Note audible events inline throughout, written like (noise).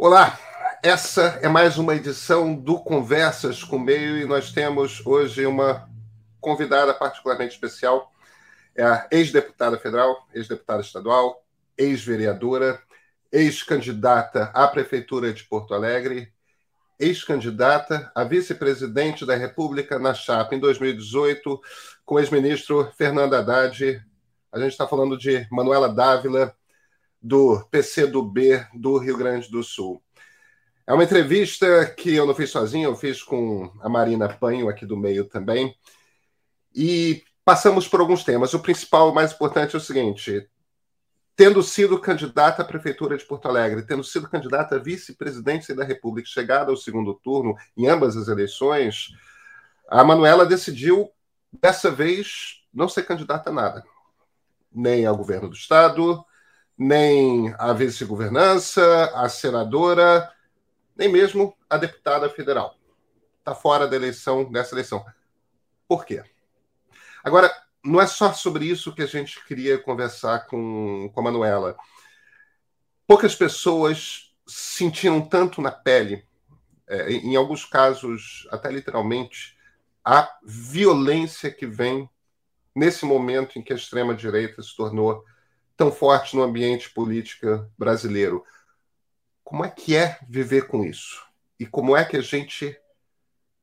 Olá, essa é mais uma edição do Conversas com Meio e nós temos hoje uma convidada particularmente especial, é a ex-deputada federal, ex-deputada estadual, ex-vereadora, ex-candidata à Prefeitura de Porto Alegre, ex-candidata a vice-presidente da República na chapa em 2018 com o ex-ministro Fernando Haddad. A gente está falando de Manuela Dávila, do PCdoB do Rio Grande do Sul. É uma entrevista que eu não fiz sozinho, eu fiz com a Marina Panho aqui do meio também. E passamos por alguns temas. O principal, o mais importante é o seguinte: tendo sido candidata à Prefeitura de Porto Alegre, tendo sido candidata a vice-presidência da República, chegada ao segundo turno em ambas as eleições, a Manuela decidiu, dessa vez, não ser candidata a nada. Nem ao governo do Estado, nem a vice-governança, a senadora, nem mesmo a deputada federal. Está fora da eleição, dessa eleição. Por quê? Agora, não é só sobre isso que a gente queria conversar com, com a Manuela. Poucas pessoas sentiram tanto na pele, é, em alguns casos, até literalmente, a violência que vem nesse momento em que a extrema-direita se tornou tão forte no ambiente político brasileiro. Como é que é viver com isso? E como é que a gente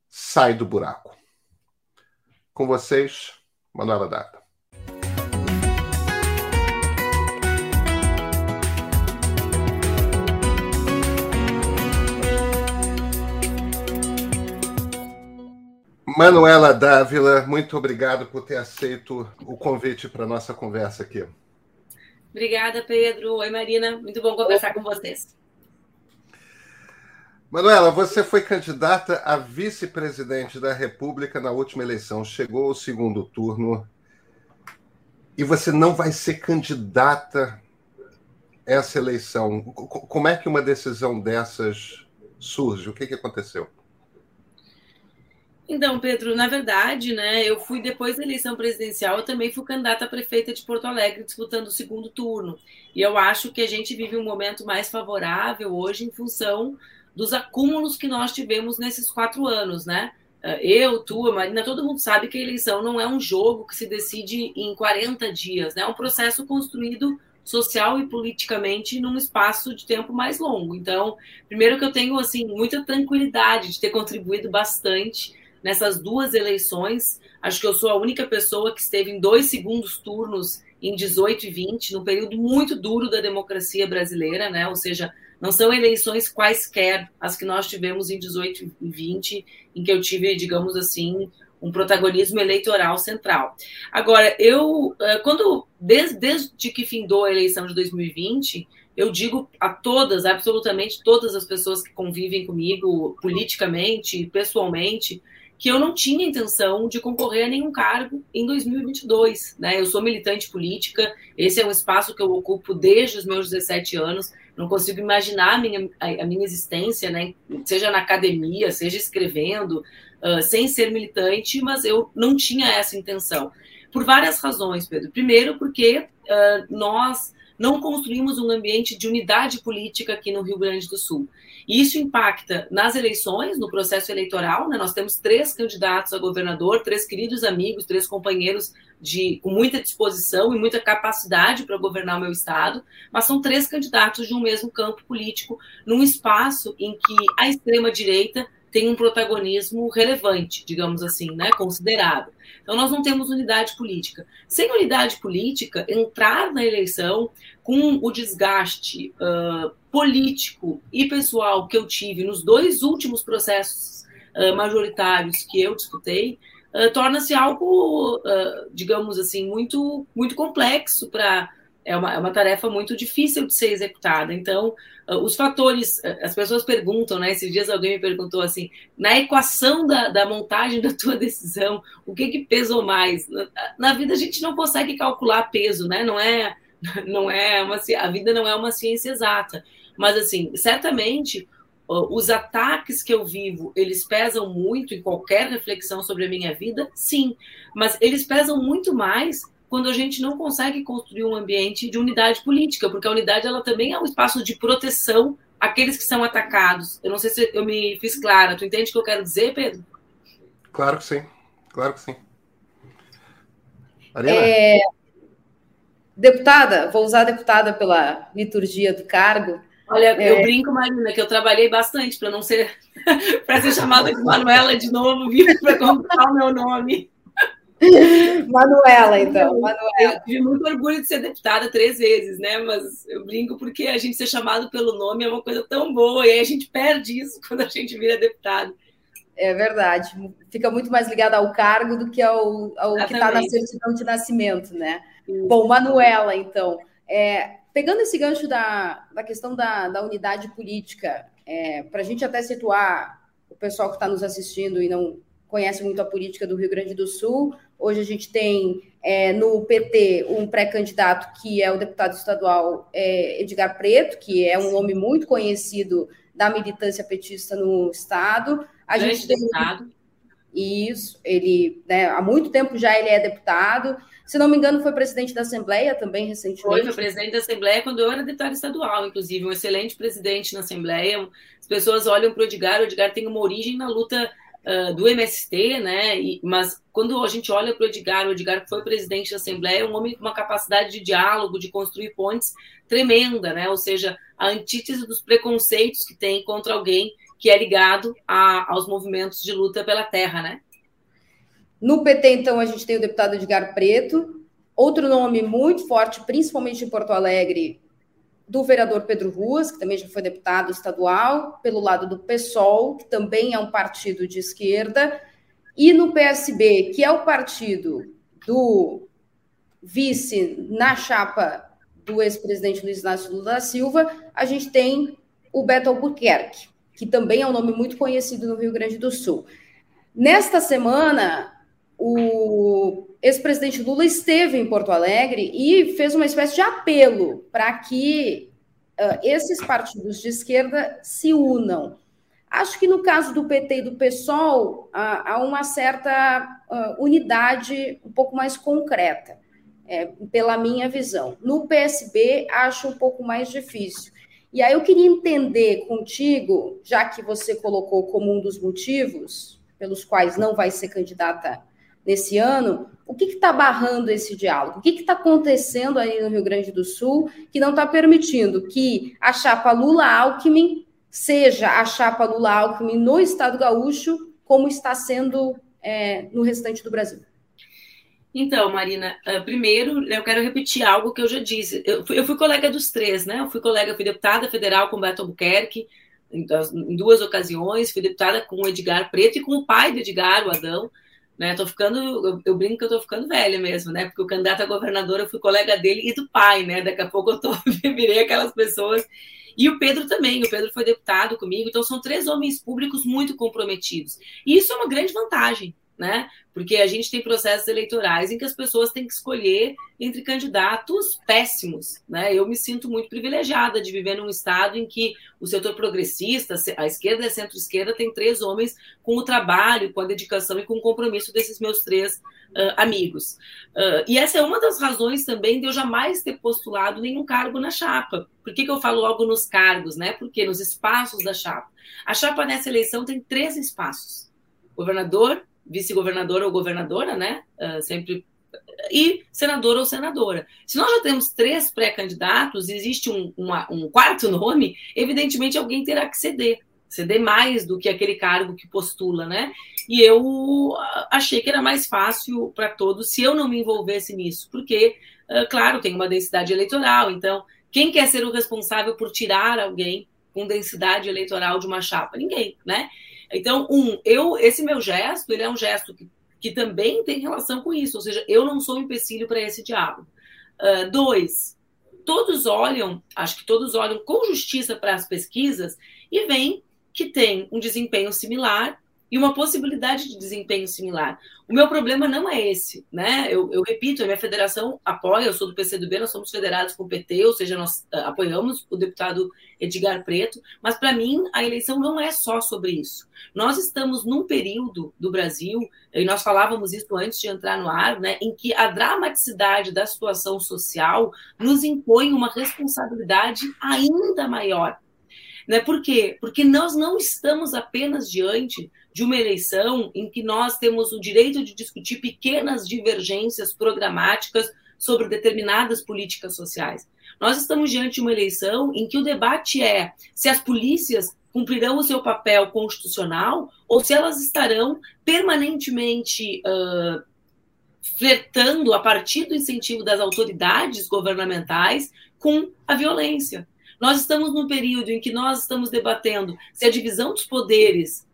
sai do buraco? Com vocês, Manuela Data. Manuela Dávila, muito obrigado por ter aceito o convite para nossa conversa aqui. Obrigada, Pedro. Oi, Marina. Muito bom conversar com vocês. Manuela, você foi candidata a vice-presidente da República na última eleição. Chegou ao segundo turno e você não vai ser candidata essa eleição. Como é que uma decisão dessas surge? O que, que aconteceu? Então, Pedro, na verdade, né, eu fui depois da eleição presidencial, eu também fui candidata a prefeita de Porto Alegre disputando o segundo turno. E eu acho que a gente vive um momento mais favorável hoje em função dos acúmulos que nós tivemos nesses quatro anos, né? Eu, tu, a Marina, todo mundo sabe que a eleição não é um jogo que se decide em 40 dias, né? É um processo construído social e politicamente num espaço de tempo mais longo. Então, primeiro que eu tenho assim muita tranquilidade de ter contribuído bastante nessas duas eleições. Acho que eu sou a única pessoa que esteve em dois segundos turnos em 18 e 20, num período muito duro da democracia brasileira, né? Ou seja, não são eleições quaisquer as que nós tivemos em 18 e 20, em que eu tive, digamos assim, um protagonismo eleitoral central. Agora, eu, eh, quando, desde, desde que findou a eleição de 2020, eu digo a todas, absolutamente todas as pessoas que convivem comigo politicamente, pessoalmente, que eu não tinha intenção de concorrer a nenhum cargo em 2022. Né? Eu sou militante política, esse é um espaço que eu ocupo desde os meus 17 anos. Não consigo imaginar a minha, a minha existência, né? seja na academia, seja escrevendo, uh, sem ser militante, mas eu não tinha essa intenção. Por várias razões, Pedro. Primeiro, porque uh, nós não construímos um ambiente de unidade política aqui no Rio Grande do Sul. Isso impacta nas eleições, no processo eleitoral. Né? Nós temos três candidatos a governador, três queridos amigos, três companheiros de, com muita disposição e muita capacidade para governar o meu estado, mas são três candidatos de um mesmo campo político, num espaço em que a extrema-direita tem um protagonismo relevante, digamos assim, né, considerável. Então, nós não temos unidade política. Sem unidade política, entrar na eleição com o desgaste uh, político e pessoal que eu tive nos dois últimos processos uh, majoritários que eu disputei, uh, torna-se algo, digamos assim, muito, muito complexo para é uma, é uma tarefa muito difícil de ser executada. Então, os fatores, uh, as pessoas perguntam, né? Esses dias alguém me perguntou assim: na equação da, da montagem da tua (laughs) decisão, o que, que pesou mais? Na, na, vida a gente não consegue calcular peso, né? Não é, (laughs) não é uma, a vida não é uma ciência exata. Mas, assim, certamente uh, os ataques que eu vivo, eles pesam muito em qualquer reflexão sobre a minha vida? Sim, mas eles pesam muito mais quando a gente não consegue construir um ambiente de unidade política, porque a unidade ela também é um espaço de proteção aqueles que são atacados. Eu não sei se eu me fiz clara. Tu entende o que eu quero dizer, Pedro? Claro que sim. Claro que sim. Marina? É... Deputada, vou usar a deputada pela liturgia do cargo. Olha, é... eu brinco, Marina, que eu trabalhei bastante para não ser (laughs) para ser chamada de Manuela de novo, viu? Para comprar o meu nome. (laughs) Manuela, então. Manuela. Eu tive muito orgulho de ser deputada três vezes, né? Mas eu brinco porque a gente ser chamado pelo nome é uma coisa tão boa, e aí a gente perde isso (laughs) quando a gente vira deputado. É verdade. Fica muito mais ligada ao cargo do que ao, ao que está na certidão de nascimento, né? Sim. Bom, Manuela, então. É, pegando esse gancho da, da questão da, da unidade política, é, para a gente até situar o pessoal que está nos assistindo e não conhece muito a política do Rio Grande do Sul, hoje a gente tem é, no PT um pré-candidato que é o deputado estadual é, Edgar Preto, que é um nome muito conhecido da militância petista no estado. A gente tem deputado. Isso, ele, né, há muito tempo já ele é deputado. Se não me engano, foi presidente da Assembleia também recentemente. Foi, foi presidente da Assembleia quando eu era deputado estadual, inclusive, um excelente presidente na Assembleia. As pessoas olham para o Edgar, o Edgar tem uma origem na luta do MST, né? E, mas quando a gente olha para o Edgar, o Edgar foi presidente da Assembleia, é um homem com uma capacidade de diálogo, de construir pontes tremenda, né? Ou seja, a antítese dos preconceitos que tem contra alguém que é ligado a, aos movimentos de luta pela terra, né? No PT, então, a gente tem o deputado Edgar Preto, outro nome muito forte, principalmente em Porto Alegre, do vereador Pedro Ruas, que também já foi deputado estadual, pelo lado do PSOL, que também é um partido de esquerda, e no PSB, que é o partido do vice na chapa do ex-presidente Luiz Inácio Lula da Silva, a gente tem o Beto Albuquerque, que também é um nome muito conhecido no Rio Grande do Sul. Nesta semana, o ex-presidente Lula esteve em Porto Alegre e fez uma espécie de apelo para que uh, esses partidos de esquerda se unam. Acho que no caso do PT e do PSOL, há uma certa unidade um pouco mais concreta, é, pela minha visão. No PSB, acho um pouco mais difícil. E aí eu queria entender contigo, já que você colocou como um dos motivos pelos quais não vai ser candidata nesse ano, o que está barrando esse diálogo? O que está acontecendo aí no Rio Grande do Sul que não está permitindo que a chapa Lula-Alckmin seja a chapa Lula-Alckmin no Estado gaúcho, como está sendo é, no restante do Brasil? Então, Marina, uh, primeiro eu quero repetir algo que eu já disse. Eu fui, eu fui, colega dos três, né? Eu fui colega, fui deputada federal com Beto Albuquerque em duas ocasiões, fui deputada com o Edgar Preto e com o pai do Edgar, o Adão. Né? Tô ficando, eu, eu, brinco que eu tô ficando velha mesmo, né? Porque o candidato a governador eu fui colega dele e do pai, né? Daqui a pouco eu tô, (laughs) virei aquelas pessoas. E o Pedro também, o Pedro foi deputado comigo, então são três homens públicos muito comprometidos. E isso é uma grande vantagem, né? Porque a gente tem processos eleitorais em que as pessoas têm que escolher entre candidatos péssimos, né? Eu me sinto muito privilegiada de viver num estado em que o setor progressista, a esquerda e a centro-esquerda, tem três homens com o trabalho, com a dedicação e com o compromisso desses meus três uh, amigos. Uh, e essa é uma das razões também de eu jamais ter postulado nenhum cargo na chapa. Por que, que eu falo logo nos cargos, né? Porque nos espaços da chapa. A chapa nessa eleição tem três espaços: governador, vice-governadora ou governadora, né? Uh, sempre e senador ou senadora. Se nós já temos três pré-candidatos, existe um, uma, um quarto nome, evidentemente alguém terá que ceder, ceder mais do que aquele cargo que postula, né? E eu achei que era mais fácil para todos se eu não me envolvesse nisso, porque, uh, claro, tem uma densidade eleitoral, então quem quer ser o responsável por tirar alguém com densidade eleitoral de uma chapa? Ninguém, né? Então, um, eu, esse meu gesto, ele é um gesto que, que também tem relação com isso, ou seja, eu não sou um empecilho para esse diálogo. Uh, dois, todos olham, acho que todos olham com justiça para as pesquisas e veem que tem um desempenho similar e uma possibilidade de desempenho similar. O meu problema não é esse, né? Eu, eu, repito, a minha federação apoia, eu sou do PCdoB, nós somos federados com o PT, ou seja, nós uh, apoiamos o deputado Edgar Preto, mas para mim a eleição não é só sobre isso. Nós estamos num período do Brasil, e nós falávamos isso antes de entrar no ar, né, em que a dramaticidade da situação social nos impõe uma responsabilidade ainda maior Né? Por quê? Porque nós não estamos apenas diante de uma eleição em que nós temos o direito de discutir pequenas divergências programáticas sobre determinadas políticas sociais. Nós estamos diante de uma eleição em que o debate é se as polícias cumprirão o seu papel constitucional ou se elas estarão permanentemente uh, flertando a partir do incentivo das autoridades governamentais com a violência. Nós estamos num período em que nós estamos debatendo se a divisão dos poderes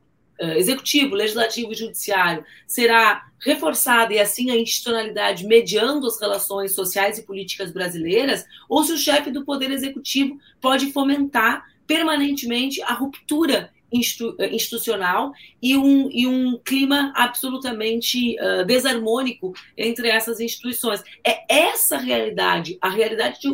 executivo, legislativo e judiciário será reforçada e assim a institucionalidade mediando as relações sociais e políticas brasileiras, ou se o chefe do poder executivo pode fomentar permanentemente a ruptura institucional e um, e um clima absolutamente uh, desarmônico entre essas instituições. É essa realidade, a realidade de,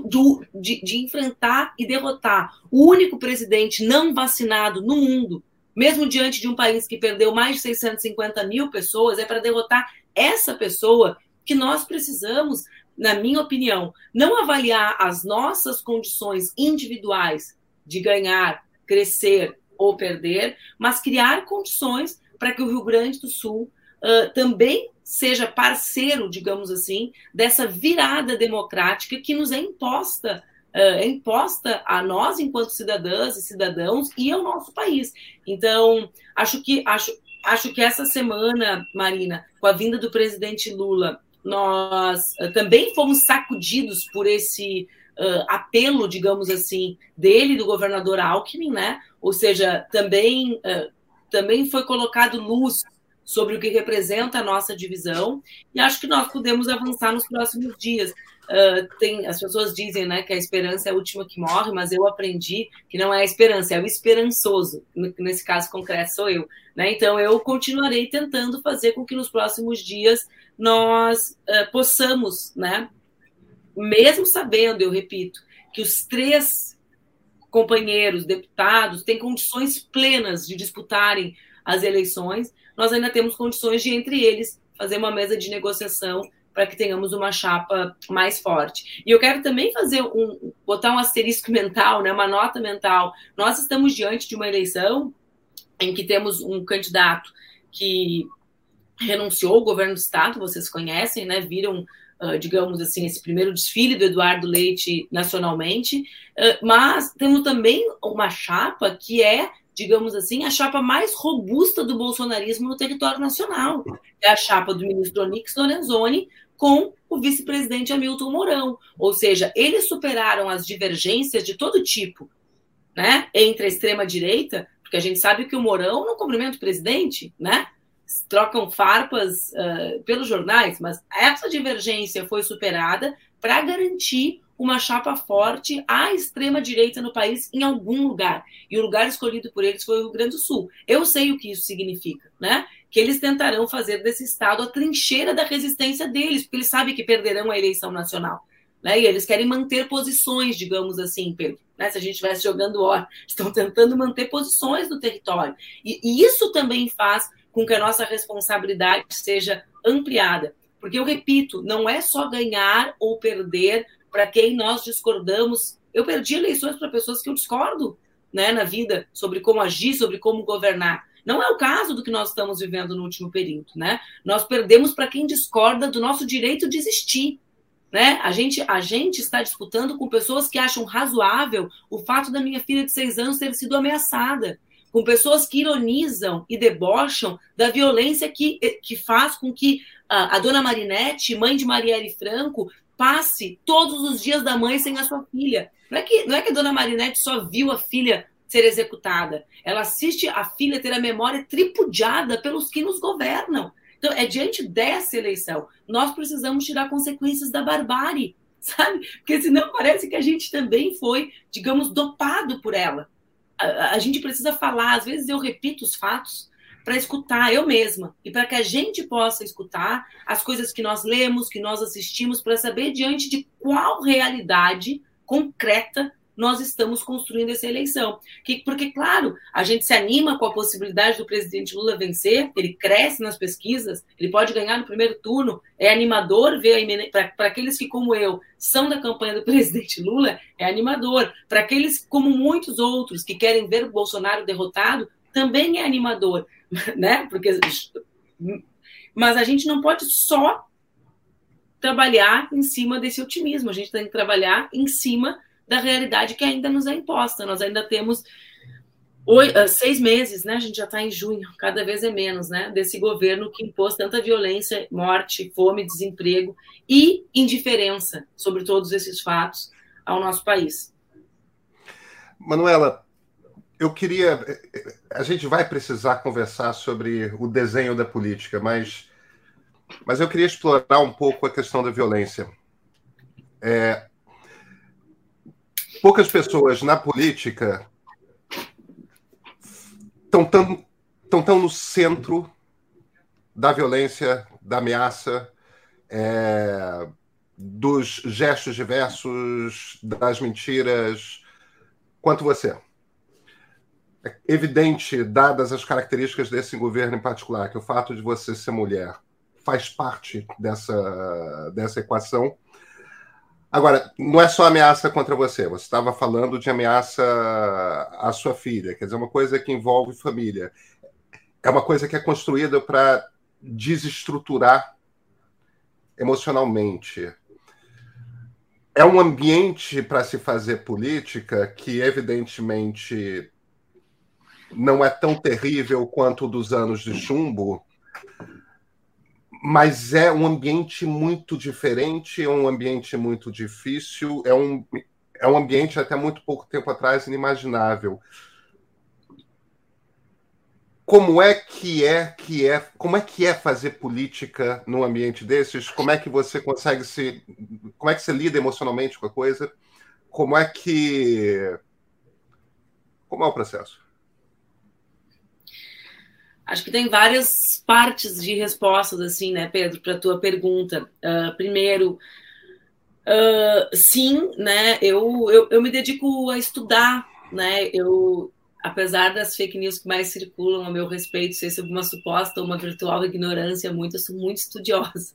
de, de enfrentar e derrotar o único presidente não vacinado no mundo, mesmo diante de um país que perdeu mais de 650 mil pessoas, é para derrotar essa pessoa que nós precisamos, na minha opinião, não avaliar as nossas condições individuais de ganhar, crescer ou perder, mas criar condições para que o Rio Grande do Sul uh, também seja parceiro, digamos assim, dessa virada democrática que nos é imposta é imposta a nós enquanto cidadãs e cidadãos e ao nosso país. Então, acho que acho, acho que essa semana, Marina, com a vinda do presidente Lula, nós também fomos sacudidos por esse uh, apelo, digamos assim, dele, do governador Alckmin, né? Ou seja, também, uh, também foi colocado luz sobre o que representa a nossa divisão, e acho que nós podemos avançar nos próximos dias. Uh, tem, as pessoas dizem né, que a esperança é a última que morre, mas eu aprendi que não é a esperança, é o esperançoso. Nesse caso concreto sou eu. Né? Então eu continuarei tentando fazer com que nos próximos dias nós uh, possamos né, mesmo sabendo, eu repito, que os três companheiros deputados têm condições plenas de disputarem as eleições, nós ainda temos condições de, entre eles, fazer uma mesa de negociação para que tenhamos uma chapa mais forte. E eu quero também fazer um botar um asterisco mental, né, uma nota mental. Nós estamos diante de uma eleição em que temos um candidato que renunciou ao governo do estado, vocês conhecem, né, viram uh, digamos assim, esse primeiro desfile do Eduardo Leite nacionalmente, uh, mas temos também uma chapa que é, digamos assim, a chapa mais robusta do bolsonarismo no território nacional. É a chapa do ministro Onix Lorenzoni com o vice-presidente Hamilton Mourão. Ou seja, eles superaram as divergências de todo tipo né, entre a extrema-direita, porque a gente sabe que o Mourão não cumprimenta o presidente, né? trocam farpas uh, pelos jornais, mas essa divergência foi superada para garantir uma chapa forte à extrema-direita no país em algum lugar. E o lugar escolhido por eles foi o Rio Grande do Sul. Eu sei o que isso significa, né? Que eles tentarão fazer desse estado a trincheira da resistência deles, porque eles sabem que perderão a eleição nacional. Né? E eles querem manter posições, digamos assim, Pedro. Né? Se a gente estivesse jogando hora, (laughs) estão tentando manter posições no território. E, e isso também faz com que a nossa responsabilidade seja ampliada. Porque eu repito, não é só ganhar ou perder para quem nós discordamos. Eu perdi eleições para pessoas que eu discordo né, na vida sobre como agir, sobre como governar. Não é o caso do que nós estamos vivendo no último período, né? Nós perdemos para quem discorda do nosso direito de existir, né? A gente, a gente está disputando com pessoas que acham razoável o fato da minha filha de seis anos ter sido ameaçada com pessoas que ironizam e debocham da violência que, que faz com que a, a dona Marinette, mãe de Marielle Franco, passe todos os dias da mãe sem a sua filha. Não é que, não é que a dona Marinette só viu a filha ser executada, ela assiste a filha ter a memória tripudiada pelos que nos governam. Então, é diante dessa eleição, nós precisamos tirar consequências da barbárie, (laughs) sabe? Porque senão parece que a gente também foi, digamos, dopado por ela a, a gente precisa falar, às vezes eu repito os fatos para escutar eu mesma e para que a gente possa escutar as coisas que nós lemos, que nós assistimos, para saber diante de qual realidade concreta nós estamos construindo essa eleição. Que, porque, claro, a gente se anima com a possibilidade do presidente Lula vencer, ele cresce nas pesquisas, ele pode ganhar no primeiro turno, é animador ver para aqueles que, como eu, são da campanha do (laughs) presidente Lula, é animador. Para aqueles, como muitos outros, que querem ver o Bolsonaro derrotado, também é animador, (laughs) né? Porque mas a gente não pode só trabalhar em cima desse otimismo, a gente tem que trabalhar em cima da realidade que ainda nos é imposta. Nós ainda temos oito, ah, seis meses, né? A gente já está em junho, cada vez é menos, né? Desse governo que impôs tanta violência, morte, fome, desemprego e indiferença sobre todos esses fatos ao nosso país. Manuela, eu queria. A gente vai precisar conversar sobre o desenho da política, mas, mas eu queria explorar um pouco a questão da violência. É, poucas pessoas na política estão tão, tão, tão no centro da violência, da ameaça, é, dos gestos diversos, das mentiras, quanto você é evidente, dadas as características desse governo em particular, que o fato de você ser mulher faz parte dessa, dessa equação. Agora, não é só ameaça contra você, você estava falando de ameaça à sua filha, quer dizer, uma coisa que envolve família. É uma coisa que é construída para desestruturar emocionalmente. É um ambiente para se fazer política que, evidentemente, não é tão terrível quanto o dos anos de chumbo, mas é um ambiente muito diferente, é um ambiente muito difícil, é um, é um ambiente até muito pouco tempo atrás inimaginável. Como é que é que é, como é que é fazer política num ambiente desses? Como é que você consegue se, como é que você lida emocionalmente com a coisa? Como é que, como é o processo? Acho que tem várias partes de respostas, assim, né, Pedro, para a tua pergunta. Uh, primeiro, uh, sim, né, eu, eu, eu me dedico a estudar, né, eu, apesar das fake news que mais circulam a meu respeito, ser sobre uma suposta ou uma virtual ignorância, muito, eu sou muito estudiosa.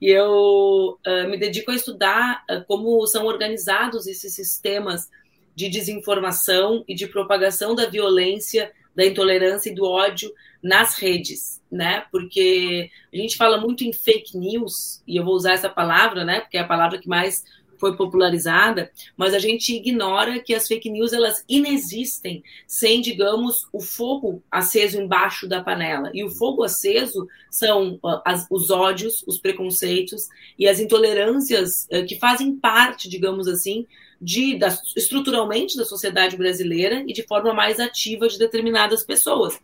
E eu uh, me dedico a estudar como são organizados esses sistemas de desinformação e de propagação da violência, da intolerância e do ódio nas redes, né? Porque a gente fala muito em fake news, e eu vou usar essa palavra, né? Porque é a palavra que mais foi popularizada, mas a gente ignora que as fake news elas inexistem sem, digamos, o fogo aceso embaixo da panela. E o fogo aceso são uh, as, os ódios, os preconceitos e as intolerâncias uh, que fazem parte, digamos assim, de, da, estruturalmente da sociedade brasileira e de forma mais ativa de determinadas pessoas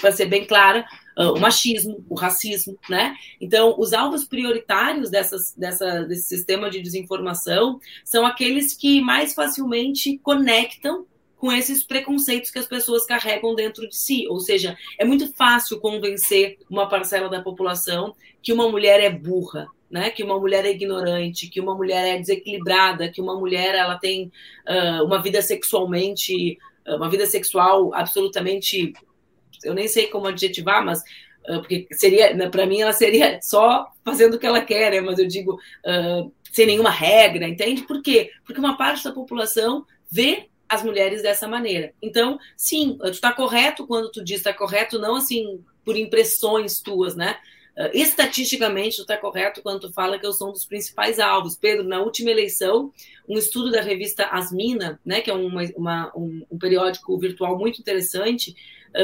para ser bem clara, uh, o machismo, o racismo, né? Então, os alvos prioritários dessas, dessa, desse sistema de desinformação são aqueles que mais facilmente conectam com esses preconceitos que as pessoas carregam dentro de si. Ou seja, é muito fácil convencer uma parcela da população que uma mulher é burra, né? Que uma mulher é ignorante, que uma mulher é desequilibrada, que uma mulher ela tem uh, uma vida sexualmente, uma vida sexual absolutamente eu nem sei como adjetivar, mas uh, porque seria, né, para mim, ela seria só fazendo o que ela quer, né? mas eu digo uh, sem nenhuma regra, entende? Por quê? Porque uma parte da população vê as mulheres dessa maneira. Então, sim, tu está correto quando tu diz está correto, não assim por impressões tuas, né? Uh, estatisticamente, tu está correto quando tu fala que eu sou um dos principais alvos. Pedro, na última eleição, um estudo da revista Asmina, né, que é uma, uma um, um periódico virtual muito interessante,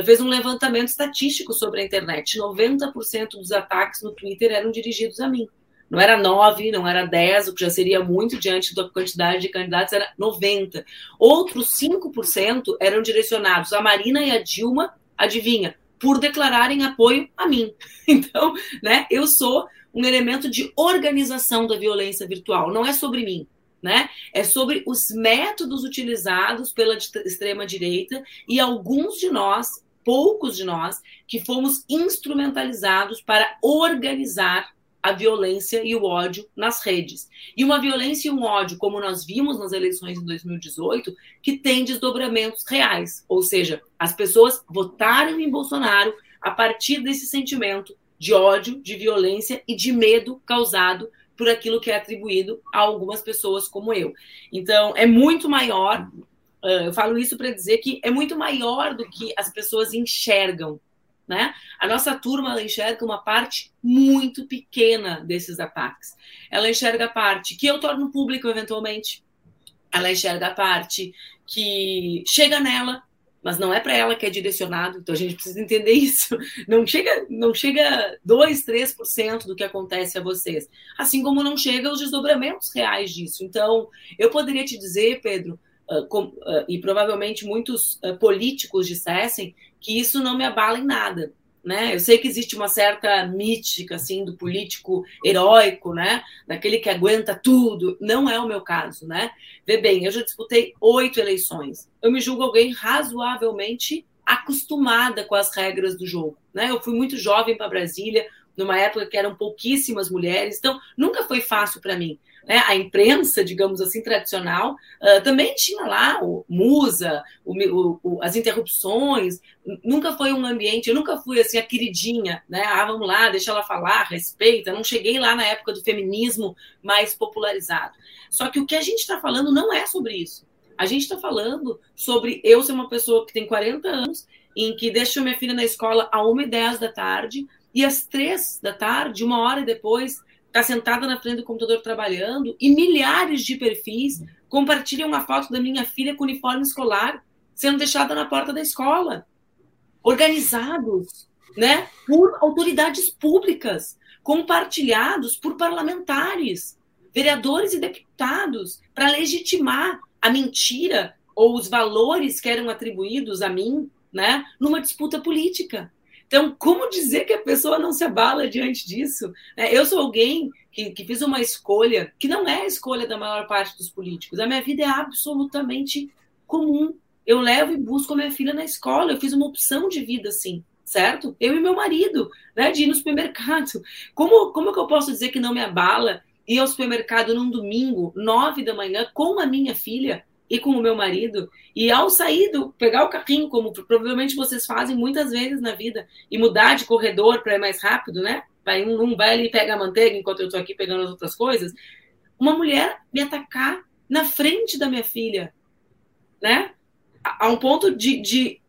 fez um levantamento estatístico sobre a internet. 90% dos ataques no Twitter eram dirigidos a mim. Não era 9, não era 10, o que já seria muito diante da quantidade de candidatos, era 90. Outros 5% eram direcionados a Marina e a Dilma, adivinha, por declararem apoio a mim. (laughs) Então, né, eu sou um elemento de organização da violência virtual, não é sobre mim né? É sobre os métodos utilizados pela extrema direita e alguns de nós, poucos de nós, que fomos instrumentalizados para organizar a violência e o ódio nas redes. E uma violência e um ódio, como nós vimos nas eleições de 2018, que tem desdobramentos reais. Ou seja, as pessoas votaram em Bolsonaro a partir desse sentimento de ódio, de violência e de medo causado por aquilo que é atribuído a algumas pessoas como eu. Então, é muito maior. Eu falo isso para dizer que é muito maior do que as pessoas enxergam né? A nossa turma ela enxerga uma parte muito pequena desses ataques. Ela enxerga a parte que eu torno público eventualmente. Ela enxerga a parte que chega nela, mas não é para ela que é direcionado. Então a gente precisa entender isso. (laughs) Não chega, não chega 2, 3% do que acontece a vocês. Assim como não chega os desdobramentos reais disso. Então, eu poderia te dizer, Pedro, uh, com, uh, e provavelmente muitos uh, políticos dissessem que isso não me abala em nada. Né? Eu sei que existe uma certa mítica assim do político heróico, né? Daquele que aguenta tudo. Não é o meu caso, né? Vê bem, eu já disputei oito eleições. Eu me julgo alguém razoavelmente acostumada com as regras do jogo, né? Eu fui muito jovem para Brasília, numa época que eram pouquíssimas mulheres, então nunca foi fácil para mim né, a imprensa, digamos assim, tradicional, uh, também tinha lá o musa, o, o, as interrupções, nunca foi um ambiente, eu nunca fui assim a queridinha, né? Ah, vamos lá, deixa ela falar, respeita. Não cheguei lá na época do feminismo mais popularizado. Só que o que a gente está falando não é sobre isso. A gente está falando sobre eu ser uma pessoa que tem 40 anos, em que deixo minha filha na escola a 1h10 da tarde, e às três da tarde, uma hora depois, está sentada na frente do computador trabalhando e milhares de perfis compartilham uma foto da minha filha com uniforme escolar sendo deixada na porta da escola. Organizados, né, por autoridades públicas, compartilhados por parlamentares, vereadores e deputados, para legitimar a mentira ou os valores que eram atribuídos a mim, né, numa disputa política. Então, como dizer que a pessoa não se abala diante disso? É, eu sou alguém que, que fiz uma escolha que não é a escolha da maior parte dos políticos. A minha vida é absolutamente comum. Eu levo e busco a minha filha na escola. Eu fiz uma opção de vida assim, certo? Eu e meu marido, né, de ir no supermercado. Como, como que eu posso dizer que não me abala ir ao supermercado num domingo, nove da manhã, com a minha filha? E com o meu marido. E ao sair do pegar o carrinho, como provavelmente vocês fazem muitas vezes na vida, e mudar de corredor para ir mais rápido, né? Vai um, um vai ali e pega a manteiga enquanto eu estou aqui pegando as outras coisas. Uma mulher me atacar na frente da minha filha, né? A, a um ponto de, de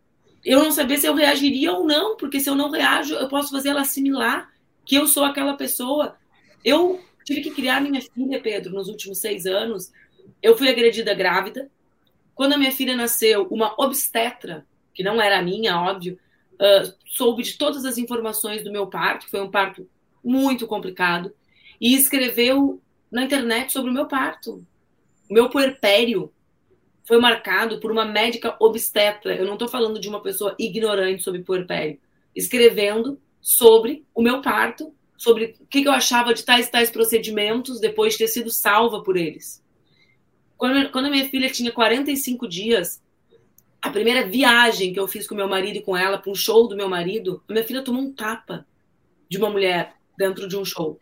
eu não saber se eu reagiria ou não, porque se eu não reajo, eu posso fazer ela assimilar que eu sou aquela pessoa. Eu tive que criar minha filha, Pedro, nos últimos seis anos, eu fui agredida grávida. Quando a minha filha nasceu, uma obstetra, que não era a minha, óbvio, uh, soube de todas as informações do meu parto, que foi um parto muito complicado, e escreveu na internet sobre o meu parto. O meu puerpério foi marcado por uma médica obstetra. Eu não estou falando de uma pessoa ignorante sobre puerpério. Escrevendo sobre o meu parto, sobre o que eu achava de tais tais procedimentos depois de ter sido salva por eles. Quando, quando minha filha tinha 45 dias, a primeira viagem que eu fiz com meu marido e com ela para um show do meu marido, a minha filha tomou um tapa de uma mulher dentro de um show.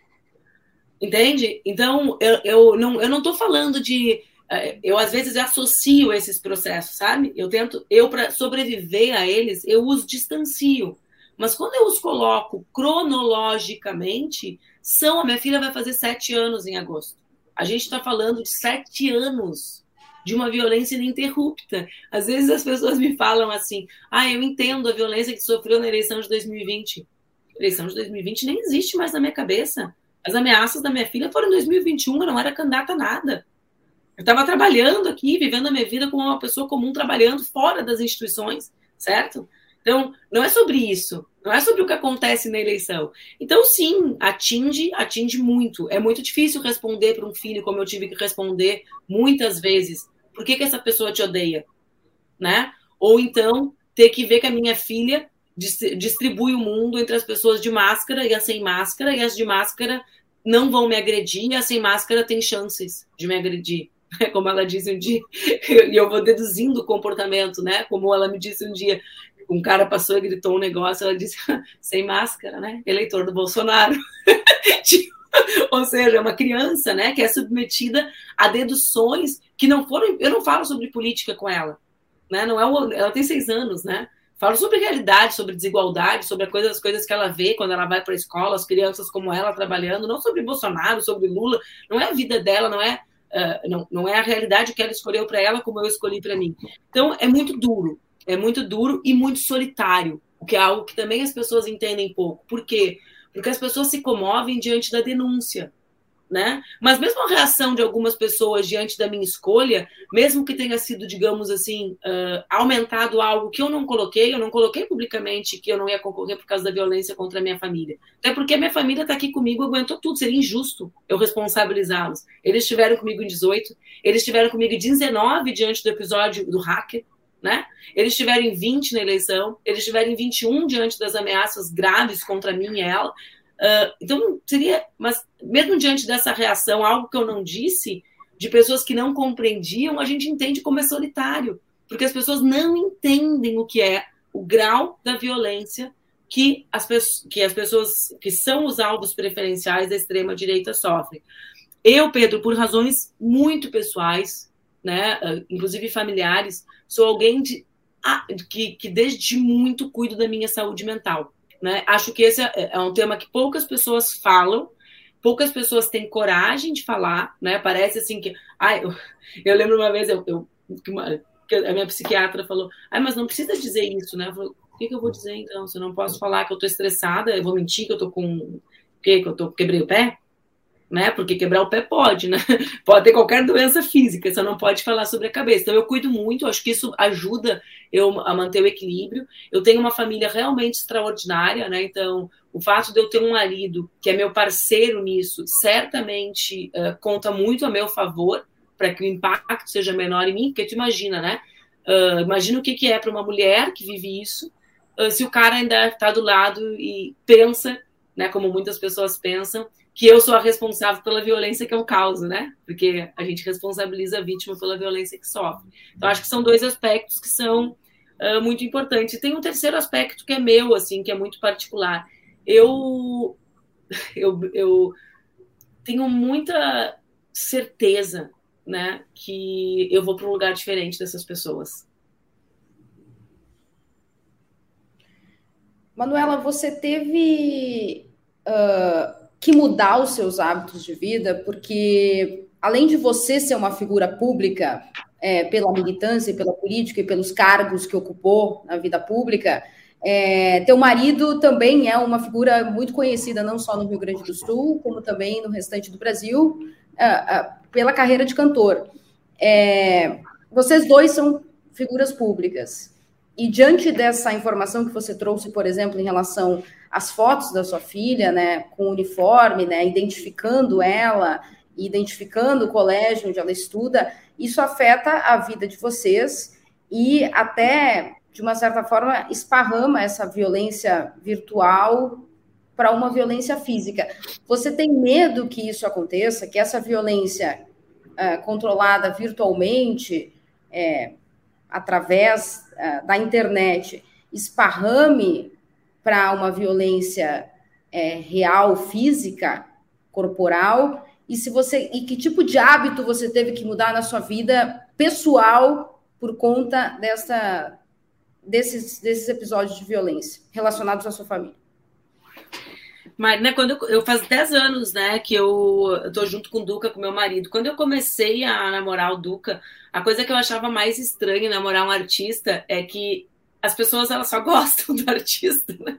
Entende? Então, eu, eu não eu não estou falando de eh, eu às vezes associo esses processos, sabe? Eu tento, eu para sobreviver a eles, eu os distancio. Mas quando eu os coloco cronologicamente, são a minha filha vai fazer sete anos em agosto. A gente está falando de sete anos de uma violência ininterrupta. Às vezes as pessoas me falam assim: ah, eu entendo a violência que sofreu na eleição de 2020. A eleição de 2020 nem existe mais na minha cabeça. As ameaças da minha filha foram em 2021, eu não era candidata a nada. Eu estava trabalhando aqui, vivendo a minha vida como uma pessoa comum, trabalhando fora das instituições, certo? Então, não é sobre isso, não é sobre o que acontece na eleição. Então, sim, atinge, atinge muito. É muito difícil responder para um filho como eu tive que responder muitas vezes. Por que, que essa pessoa te odeia? Né? Ou então, ter que ver que a minha filha distribui o mundo entre as pessoas de máscara e as sem máscara, e as de máscara não vão me agredir, e as sem máscara têm chances de me agredir. (laughs) Como ela disse um dia, (laughs) e eu vou deduzindo o comportamento, né? Como ela me disse um dia, um cara passou e gritou um negócio, ela disse, (laughs) sem máscara, né? Eleitor do Bolsonaro. (laughs) tipo, Ou seja, uma criança, né, que é submetida a deduções que não foram. Eu não falo sobre política com ela, né? Não é ela tem seis anos, né? Falo sobre realidade, sobre desigualdade, sobre coisa, as coisas que ela vê quando ela vai para a escola, as crianças como ela trabalhando, não sobre Bolsonaro, sobre Lula. Não é a vida dela, não é uh, não, não é a realidade que ela escolheu para ela como eu escolhi para mim. Então é muito duro, é muito duro e muito solitário, o que é algo que também as pessoas entendem pouco. Por quê? Porque as pessoas se comovem diante da denúncia né? Mas mesmo a reação de algumas pessoas diante da minha escolha, mesmo que tenha sido, digamos assim, uh, aumentado algo que eu não coloquei, eu não coloquei publicamente que eu não ia concorrer por causa da violência contra a minha família. Até porque a minha família está aqui comigo, aguentou tudo, seria injusto eu responsabilizá-los. Eles estiveram comigo em 18, eles estiveram comigo em 19 diante do episódio do hacker, né? Eles estiveram em 20 na eleição, eles estiveram em 21 diante das ameaças graves contra mim e ela. Uh, então, seria, mas mesmo diante dessa reação, algo que eu não disse, de pessoas que não compreendiam, a gente entende como é solitário, porque as pessoas não entendem o que é o grau da violência que as, que as pessoas que são os alvos preferenciais da extrema-direita sofrem. Eu, Pedro, por razões muito pessoais, né, ah, inclusive familiares, sou alguém de, que, que desde muito cuido da minha saúde mental. Né? Acho que esse é, é um tema que poucas pessoas falam, poucas pessoas têm coragem de falar, né? Parece assim que. Ai, eu, eu lembro uma vez, eu, eu, que a minha psiquiatra falou, ai, mas não precisa dizer isso, né? Eu falei, o que, que eu vou dizer então? Se eu não posso falar que eu tô estressada, eu vou mentir que eu tô com. Que, que eu tô, quebrei o pé? Né? Porque quebrar o pé pode, né? (laughs) Pode ter qualquer doença física, você não pode falar sobre a cabeça. Então eu cuido muito, acho que isso ajuda eu a manter o equilíbrio. Eu tenho uma família realmente extraordinária, né? Então o fato de eu ter um marido que é meu parceiro nisso certamente uh, conta muito a meu favor para que o impacto seja menor em mim, porque tu imagina, né? Uh, imagina o que, que é para uma mulher que vive isso, uh, se o cara ainda está do lado e pensa, né? Como muitas pessoas pensam que eu sou a responsável pela violência que eu causo, né? Porque a gente responsabiliza a vítima pela violência que sofre. Então, acho que são dois aspectos que são uh, muito importantes. Tem um terceiro aspecto que é meu, assim, que é muito particular. Eu, eu, eu tenho muita certeza, né, que eu vou para um lugar diferente dessas pessoas. Manuela, você teve uh que mudar os seus hábitos de vida, porque além de você ser uma figura pública é, pela militância, pela política e pelos cargos que ocupou na vida pública, é, teu marido também é uma figura muito conhecida não só no Rio Grande do Sul, como também no restante do Brasil, é, é pela carreira de cantor. É, vocês dois são figuras públicas. E diante dessa informação que você trouxe, por exemplo, em relação as fotos da sua filha, né, com uniforme, né, identificando ela, identificando o colégio onde ela estuda, isso afeta a vida de vocês e até, de uma certa forma, esparrama essa violência virtual para uma violência física. Você tem medo que isso aconteça, que essa violência é, controlada virtualmente, é, através é, da internet, esparrame para uma violência é, real, física, corporal, e se você e que tipo de hábito você teve que mudar na sua vida pessoal por conta dessa desses, desses episódios de violência relacionados à sua família. Mas, né, quando eu, eu faz 10 anos, né, que eu, eu tô junto com o Duca, com meu marido. Quando eu comecei a namorar o Duca, a coisa que eu achava mais estranha em namorar um artista é que as pessoas elas só (laughs) gostam do artista, né?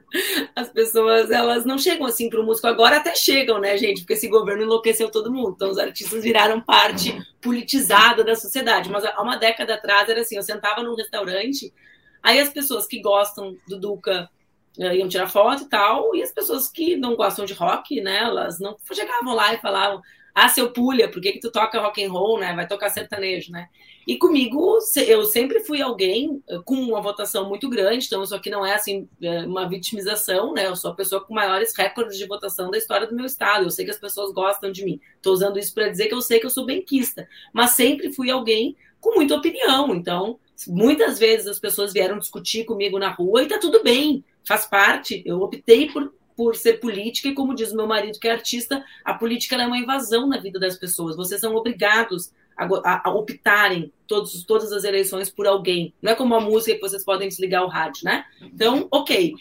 As pessoas elas não chegam assim para o músico agora até chegam, né, gente? Porque esse governo enlouqueceu todo mundo. Então os artistas viraram parte politizada da sociedade. Mas há uma década atrás era assim, eu sentava num restaurante, aí as pessoas que gostam do Duca iam tirar foto e tal, e as pessoas que não gostam de rock, né, elas não chegavam lá e falavam: "Ah, seu pulha, por que que tu toca rock and roll, né? Vai tocar sertanejo, né?" E comigo, eu sempre fui alguém eh, com uma votação muito grande, então isso aqui não é assim é uma vitimização, né? Eu sou a pessoa com maiores recordes de votação da história do meu estado. Eu sei que as pessoas gostam de mim. Estou usando isso para dizer que eu sei que eu sou benquista, mas sempre fui alguém com muita opinião. Então, muitas vezes as pessoas vieram discutir comigo na rua e tá tudo bem, faz parte. Eu optei por por ser política, e como diz meu marido, que é artista, a política é uma invasão na vida das pessoas. Vocês são obrigados a, a, a, optarem todos, todas as eleições por alguém. Não é como a música que vocês podem desligar o rádio, né? Então, ok.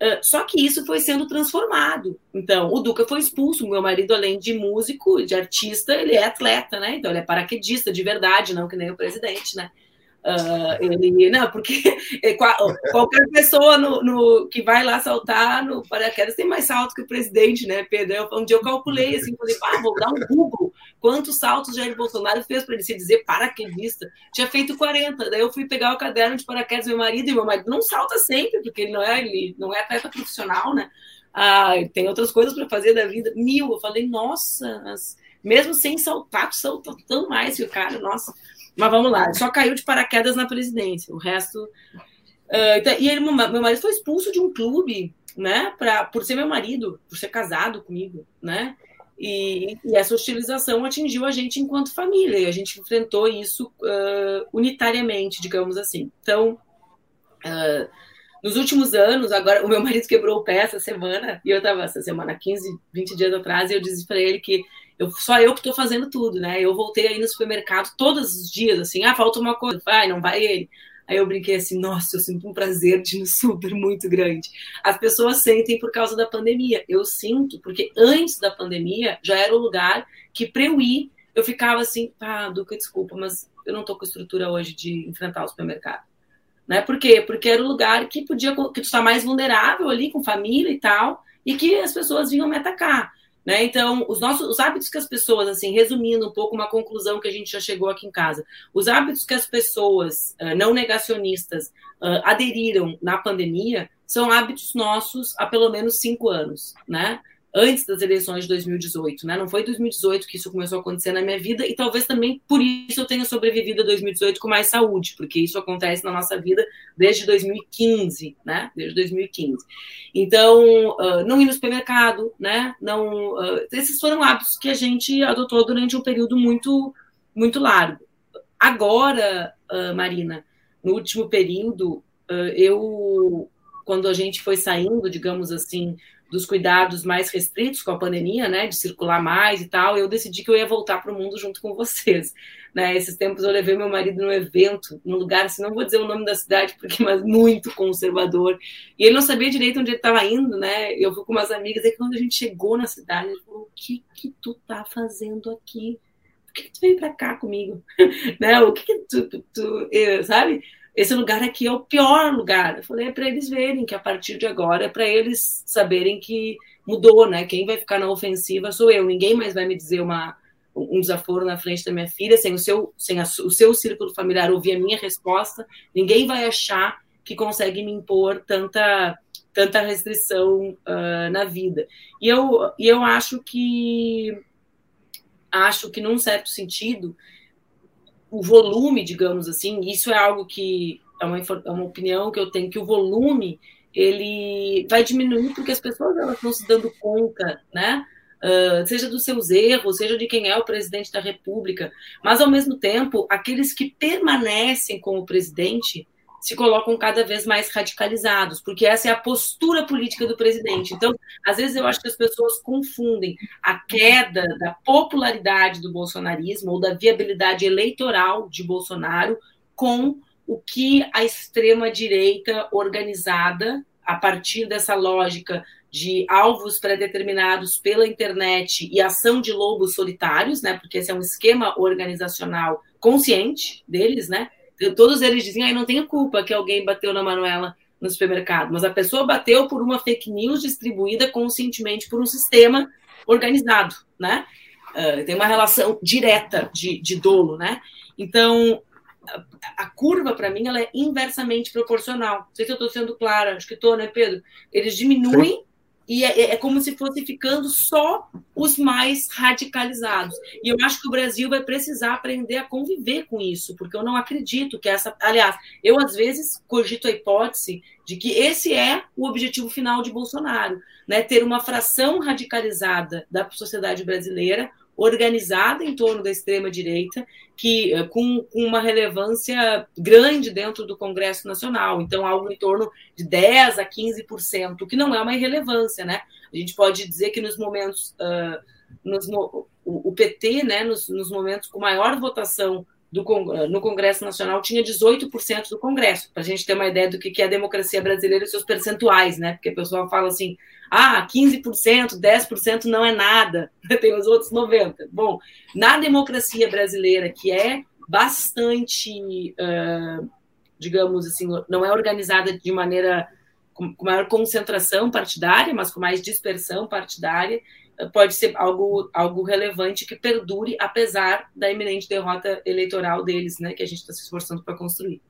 Uh, só que isso foi sendo transformado. Então, o Duca foi expulso. Meu marido, além de músico, de artista, ele é atleta, né? Então, ele é paraquedista de verdade, não que nem o presidente, né? Uh, ele, não, porque (laughs) é, qualquer pessoa no, no, que vai lá saltar no paraquedas tem mais salto que o presidente, né, Pedro? Um dia eu calculei assim, falei, ah, vou dar um Google quantos saltos Jair Bolsonaro fez para ele se dizer paraquedista. Tinha feito 40. Daí eu fui pegar o caderno de paraquedas do meu marido, e meu marido não salta sempre, porque ele não é, ele não é atleta profissional, né? Ah, tem outras coisas para fazer da vida. Mil. Eu falei, nossa, mesmo sem saltar, saltou tão mais que o cara, nossa. Mas vamos lá, só caiu de paraquedas na presidência. O resto. Uh, então, e ele, meu marido foi expulso de um clube, né? Pra, por ser meu marido, por ser casado comigo, né? E, e essa hostilização atingiu a gente enquanto família, e a gente enfrentou isso uh, unitariamente, digamos assim. Então, uh, nos últimos anos, agora o meu marido quebrou o pé essa semana, e eu estava essa semana, 15, 20 dias atrás, e eu disse para ele que eu, só eu que estou fazendo tudo, né? Eu voltei aí no supermercado todos os dias, assim, ah, falta uma coisa, vai, não vai ele. Aí eu brinquei assim, nossa, eu sinto um prazer de ir no super muito grande. As pessoas sentem por causa da pandemia. Eu sinto, porque antes da pandemia já era o lugar que para eu ir, eu ficava assim, ah, Duca, desculpa, mas eu não tô com estrutura hoje de enfrentar o supermercado. Né? Por quê? Porque era o lugar que podia, que tu está mais vulnerável ali, com família e tal, e que as pessoas vinham me atacar. Né? Então, os nossos os hábitos que as pessoas, assim, resumindo um pouco uma conclusão que a gente já chegou aqui em casa, os hábitos que as pessoas uh, não negacionistas uh, aderiram na pandemia são hábitos nossos há pelo menos cinco anos, né? Antes das eleições de 2018, né? Não foi em 2018 que isso começou a acontecer na minha vida e talvez também por isso eu tenha sobrevivido a 2018 com mais saúde, porque isso acontece na nossa vida desde 2015, né? Desde 2015. Então, uh, não ir no supermercado, né? Não, uh, esses foram hábitos que a gente adotou durante um período muito, muito largo. Agora, uh, Marina, no último período, eu, quando a gente foi saindo, digamos assim, dos cuidados mais restritos com a pandemia, né, de circular mais e tal, eu decidi que eu ia voltar para o mundo junto com vocês. Né? Esses tempos eu levei meu marido num evento, num lugar, assim, não vou dizer o nome da cidade, porque mas muito conservador, e ele não sabia direito onde ele estava indo, né? Eu fui com umas amigas, e quando a gente chegou na cidade, ele falou: O que que tu tá fazendo aqui? Por que, que tu veio para cá comigo? (laughs) né? O que, que tu, tu, tu eu, sabe? Esse lugar aqui é o pior lugar. Eu falei, é para eles verem que a partir de agora é para eles saberem que mudou, né? Quem vai ficar na ofensiva sou eu. Ninguém mais vai me dizer uma, um desaforo na frente da minha filha sem o seu, sem a, o seu círculo familiar ouvir a minha resposta. Ninguém vai achar que consegue me impor tanta tanta restrição uh, na vida. E eu, e eu acho que acho que num certo sentido o volume, digamos assim, isso é algo que é uma, é uma opinião que eu tenho, que o volume ele vai diminuir porque as pessoas elas estão se dando conta, né? Uh, seja dos seus erros, seja de quem é o presidente da República, mas ao mesmo tempo, aqueles que permanecem com o presidente se colocam cada vez mais radicalizados, porque essa é a postura política do presidente. Então, às vezes eu acho que as pessoas confundem a queda da popularidade do bolsonarismo ou da viabilidade eleitoral de Bolsonaro com o que a extrema direita organizada a partir dessa lógica de alvos pré-determinados pela internet e ação de lobos solitários, né? Porque esse é um esquema organizacional consciente deles, né? Todos eles dizem, ah, não tenho culpa que alguém bateu na Manuela no supermercado, mas a pessoa bateu por uma fake news distribuída conscientemente por um sistema organizado, né? Uh, tem uma relação direta de, de dolo, né? Então, a, a curva, para mim, ela é inversamente proporcional. Não sei se eu estou sendo clara, acho que estou, né, Pedro? Eles diminuem Sim e é, é, como se fosse ficando só os mais radicalizados. E eu acho que o Brasil vai precisar aprender a conviver com isso, porque eu não acredito que essa. Aliás, eu às vezes cogito a hipótese de que esse é o objetivo final de Bolsonaro, né? Ter uma fração radicalizada da sociedade brasileira organizada em torno da extrema-direita, que eh, com, com, uma relevância grande dentro do Congresso Nacional, então algo em torno de 10 a 15%, que não é uma irrelevância, né? A gente pode dizer que nos momentos, uh, nos, o, o, PT, né, nos, nos momentos com maior votação do, no Congresso Nacional tinha 18% do Congresso, para a gente ter uma ideia do que é a democracia brasileira e seus percentuais, né? Porque o pessoal fala assim, ah, 15%, 10% não é nada, (laughs) tem os outros 90%. Bom, na democracia brasileira, que é bastante, uh, digamos assim, não é organizada de maneira com maior concentração partidária, mas com mais dispersão partidária, pode ser algo, algo relevante que perdure, apesar da iminente derrota eleitoral deles, né, que a gente está se esforçando para construir.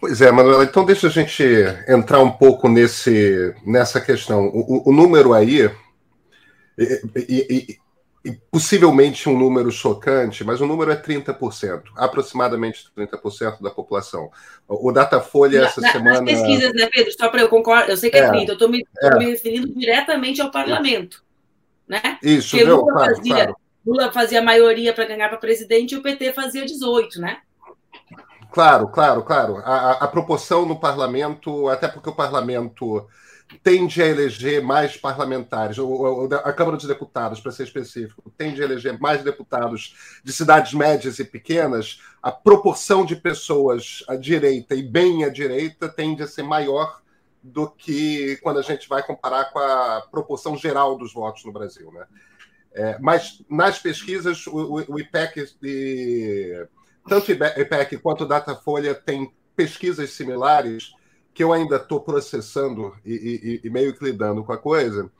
Pois é, Manuela, então deixa a gente entrar um pouco nesse, nessa questão. O, o número aí, e, e, possivelmente um número chocante, mas o número é 30%, aproximadamente 30% da população. O Datafolha essa na, semana. Nas pesquisas, né, Pedro? Só para eu concordar, eu sei que é, é 30, eu estou me, é. me, referindo diretamente ao parlamento. Né? Isso, Porque Lula, claro, fazia, claro. Lula fazia maioria para ganhar para presidente e o PT fazia 18, né? Claro, claro, claro. A, a, proporção no parlamento, até porque o parlamento tende a eleger mais parlamentares, ou, a Câmara dos Deputados, para ser específico, tende a eleger mais deputados de cidades médias e pequenas, a proporção de pessoas à direita e bem à direita tende a ser maior do que quando a gente vai comparar com a proporção geral dos votos no Brasil. Né? É, mas nas pesquisas, o, o IPEC e tanto o IPEC quanto o Datafolha têm pesquisas similares que eu ainda estou processando e, e, e, meio que lidando com a coisa,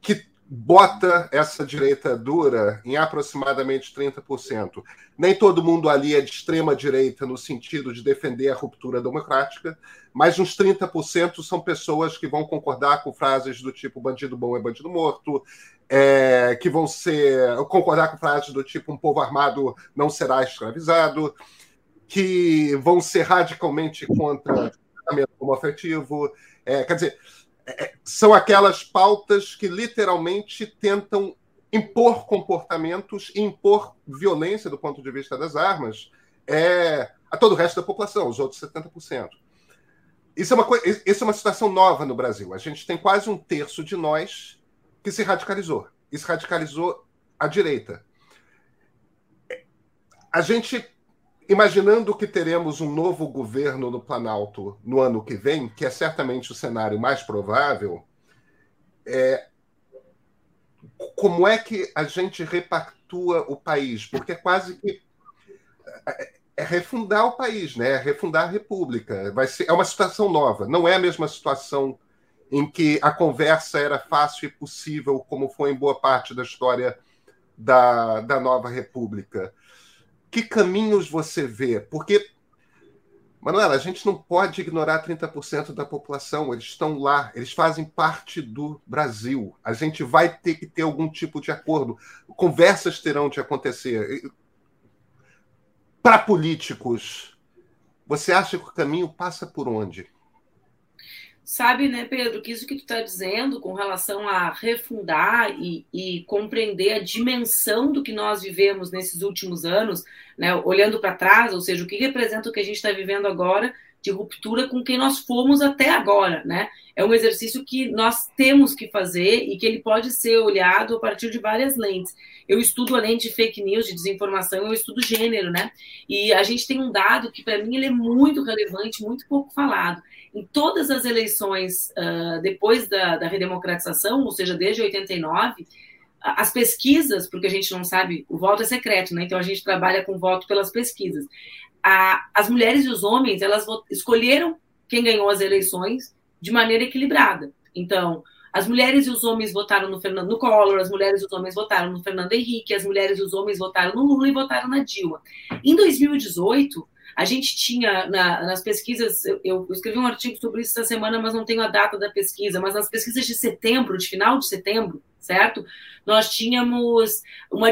que bota essa direita dura em aproximadamente 30%. Nem todo mundo ali é de extrema direita no sentido de defender a ruptura democrática, mas uns 30% são pessoas que vão concordar com frases do tipo bandido bom é bandido morto, é, que vão ser concordar com frases do tipo um povo armado não será escravizado, que vão ser radicalmente contra tratamento homoafetivo. É, quer dizer, é, é, são aquelas pautas que literalmente tentam impor comportamentos impor violência do ponto de vista das armas é, a todo o resto da população, os outros 70%. Isso é, uma isso é uma situação nova no Brasil. A gente tem quase um terço de nós que se radicalizou. E se radicalizou à direita. A gente imaginando que teremos um novo governo no Planalto no ano que vem, que é certamente o cenário mais provável, é, como é que a gente repactua o país? Porque é quase que é, é refundar o país, né? É refundar a República. Vai ser, é uma situação nova. Não é a mesma situação em que a conversa era fácil e possível, como foi em boa parte da história da, da nova República que caminhos você vê? Porque, Manuela, a gente não pode ignorar 30% da população, eles estão lá, eles fazem parte do Brasil. A gente vai ter que ter algum tipo de acordo. Conversas terão de acontecer. Para políticos, você acha que o caminho passa por onde? Sabe, né, Pedro, que isso que tu está dizendo com relação a refundar e, e, compreender a dimensão do que nós vivemos nesses últimos anos, né, olhando para trás, ou seja, o que representa o que a gente está vivendo agora de ruptura com quem nós fomos até agora, né? É um exercício que nós temos que fazer e que ele pode ser olhado a partir de várias lentes. Eu estudo além de fake news, de desinformação, eu estudo gênero, né? E a gente tem um dado que para mim ele é muito relevante, muito pouco falado. Em todas as eleições uh, depois da, da redemocratização, ou seja, desde 89, as pesquisas, porque a gente não sabe, o voto é secreto, né? Então a gente trabalha com voto pelas pesquisas a, as mulheres e os homens elas escolheram quem ganhou as eleições de maneira equilibrada. Então, as mulheres e os homens votaram no Fernando no Collor, as mulheres e os homens votaram no Fernando Henrique, as mulheres e os homens votaram no Lula e votaram na Dilma. Em 2018, a gente tinha na, nas pesquisas, eu, eu, escrevi um artigo sobre isso essa semana, mas não tenho a data da pesquisa, mas nas pesquisas de setembro, de final de setembro, certo? Nós tínhamos uma,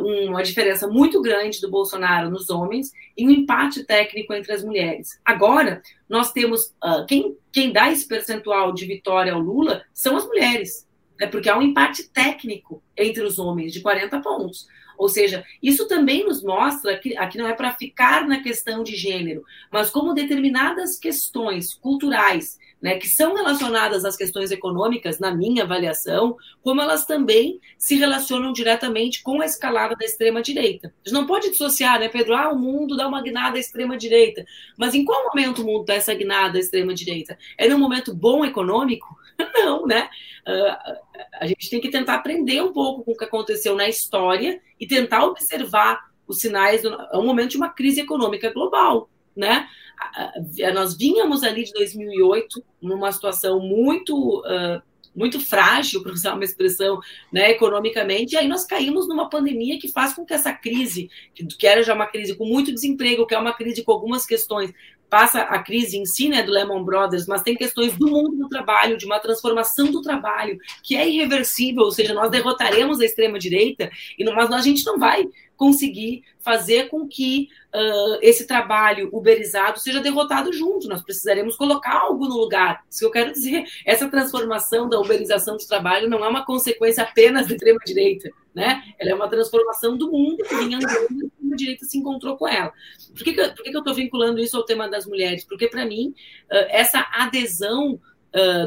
uma diferença muito grande do Bolsonaro nos homens e um empate técnico entre as mulheres. Agora, nós temos uh, quem, quem dá esse percentual de vitória ao Lula são as mulheres. Né, porque há um empate técnico entre os homens de 40 pontos. Ou seja, isso também nos mostra que aqui não é para ficar na questão de gênero, mas como determinadas questões culturais, né, que são relacionadas às questões econômicas, na minha avaliação, como elas também se relacionam diretamente com a escalada da extrema-direita. A gente não pode dissociar, né, Pedro? Ah, o mundo dá uma guinada à extrema-direita. Mas em qual momento o mundo dá essa guinada à extrema-direita? É num momento bom econômico? (laughs) Não, né? Uh, a gente tem que tentar aprender um pouco com o que aconteceu na história e tentar observar os sinais. Do, é um momento de uma crise econômica global, né? Nós vínhamos ali de 2008 numa situação muito uh, muito frágil, para usar uma expressão, né, economicamente, e aí nós caímos numa pandemia que faz com que essa crise, que era já uma crise com muito desemprego, que é uma crise com algumas questões passa a crise em si, né, do Lehman Brothers, mas tem questões do mundo do trabalho, de uma transformação do trabalho, que é irreversível, ou seja, nós derrotaremos a extrema-direita, mas a gente não vai conseguir fazer com que uh, esse trabalho uberizado seja derrotado junto. Nós precisaremos colocar algo no lugar. Isso que eu quero dizer. Essa transformação da uberização do trabalho não é uma consequência apenas da extrema-direita, né? Ela é uma transformação do mundo que vinha andando e a direita se encontrou com ela. Por que, que, eu estou vinculando isso ao tema das mulheres? Porque, para mim, essa adesão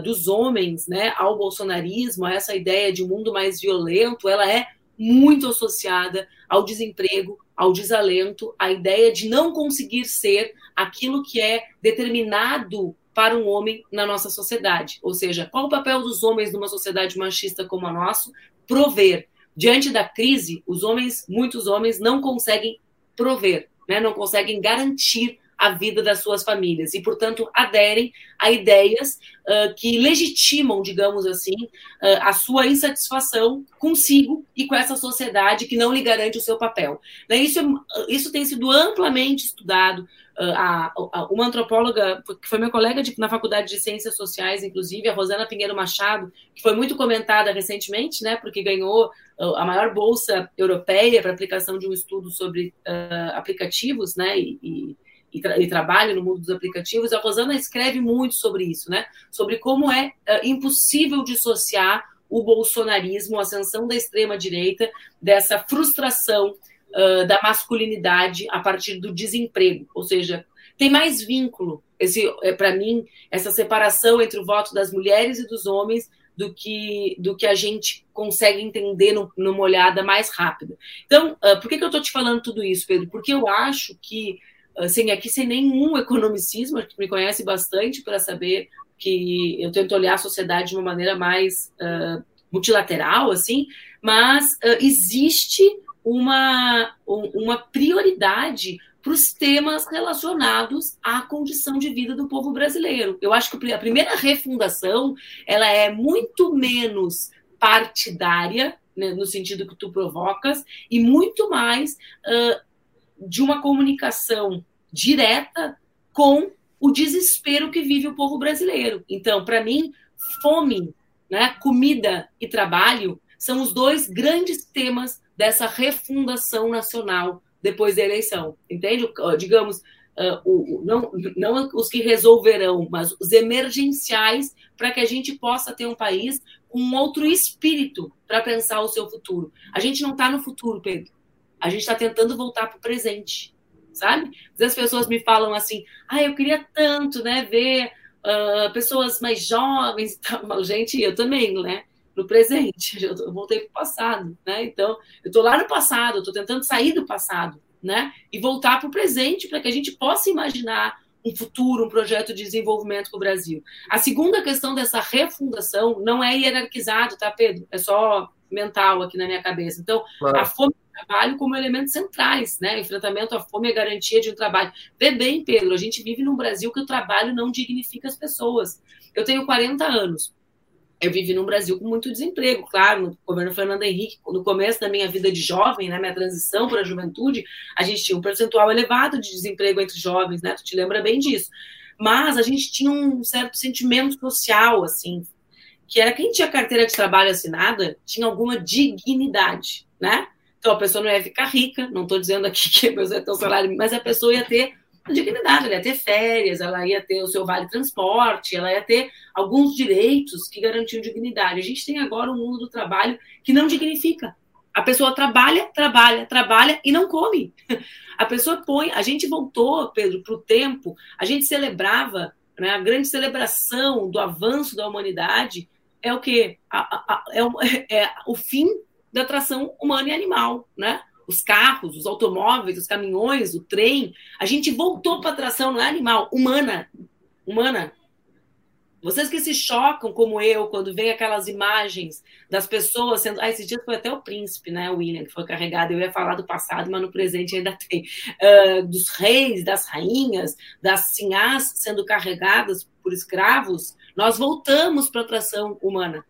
dos homens né, ao bolsonarismo, a essa ideia de um mundo mais violento, ela é muito associada ao desemprego, ao desalento, à ideia de não conseguir ser aquilo que é determinado para um homem na nossa sociedade. Ou seja, qual o papel dos homens numa sociedade machista como a nossa? Prover. Diante da crise, os homens, muitos homens, não conseguem prover, né? não conseguem garantir a vida das suas famílias e, portanto, aderem a ideias uh, que legitimam, digamos assim, uh, a sua insatisfação consigo e com essa sociedade que não lhe garante o seu papel. Né? Isso, isso tem sido amplamente estudado. Uh, a, a, uma antropóloga, que foi minha colega de, na Faculdade de Ciências Sociais, inclusive, a Rosana Pinheiro Machado, que foi muito comentada recentemente, né, porque ganhou a maior bolsa europeia para aplicação de um estudo sobre aplicativos né, e, e tra e trabalha no mundo dos aplicativos, a Rosana escreve muito sobre isso, né? Sobre como é uh, impossível dissociar o bolsonarismo, a ascensão da extrema-direita, dessa frustração uh, da masculinidade a partir do desemprego. Ou seja, tem mais vínculo, esse é, para mim, essa separação entre o voto das mulheres e dos homens do que, do que a gente consegue entender no, numa olhada mais rápida. Então, uh, por que, que eu estou te falando tudo isso, Pedro? Porque eu acho que assim, aqui sem nenhum economicismo, que me conhece bastante para saber que eu tento olhar a sociedade de uma maneira mais uh, multilateral, assim, mas uh, existe uma, uma prioridade para os temas relacionados à condição de vida do povo brasileiro. Eu acho que a primeira refundação ela é muito menos partidária, né, no sentido que tu provocas, e muito mais uh, de uma comunicação direta com o desespero que vive o povo brasileiro. Então, para mim, fome, né, comida e trabalho são os dois grandes temas dessa refundação nacional depois da eleição. Entende? Digamos, uh, o, não, não os que resolverão, mas os emergenciais para que a gente possa ter um país com outro espírito para pensar o seu futuro. A gente não está no futuro, Pedro. A gente está tentando voltar para o presente sabe? As pessoas me falam assim, ah, eu queria tanto, né, ver uh, pessoas mais jovens (laughs) Gente, eu também, né? No presente, (laughs) eu voltei para o passado, né? Então, eu estou lá no passado, estou tentando sair do passado, né? E voltar para o presente para que a gente possa imaginar um futuro, um projeto de desenvolvimento para o Brasil. A segunda questão dessa refundação não é hierarquizado, tá, Pedro? É só mental aqui na minha cabeça. Então, claro. a fome trabalho como elementos centrais, né? Enfrentamento à fome e a garantia de um trabalho. Vê bem, Pedro, a gente vive num Brasil que o trabalho não dignifica as pessoas. Eu tenho 40 anos. Eu vivi num Brasil com muito desemprego, claro, no governo Fernando Henrique, no começo da minha vida de jovem, né, minha transição para a juventude, a gente tinha um percentual elevado de desemprego entre jovens, né? Tu te lembra bem disso. Mas a gente tinha um certo sentimento social, assim, que era quem tinha carteira de trabalho assinada tinha alguma dignidade, né? Então a pessoa não ia ficar rica, não estou dizendo aqui (laughs) que a pessoa ia ter um salário, mas a pessoa ia ter dignidade, ela ia ter férias, ela ia ter o seu vale transporte, ela ia ter alguns direitos que garantiam dignidade. A gente tem agora um mundo do trabalho que não dignifica. A pessoa trabalha, trabalha, trabalha e não come. (laughs) A pessoa põe. A gente voltou, Pedro, para o tempo, a gente celebrava, né, a grande celebração do avanço da humanidade é o quê? A, a, a, é, o, (laughs) é o fim da atração humana e animal, né? Os carros, os automóveis, os caminhões, o trem. A gente voltou para a atração, não é animal, humana. Humana. Vocês que se chocam, como eu, quando vem aquelas imagens das pessoas sendo. Ah, esse dia foi até o príncipe, né, William, que foi carregado. Eu ia falar do passado, mas no presente ainda (laughs) tem. Uh, dos reis, das rainhas, das sinhás sendo carregadas por escravos. Nós voltamos para a atração humana,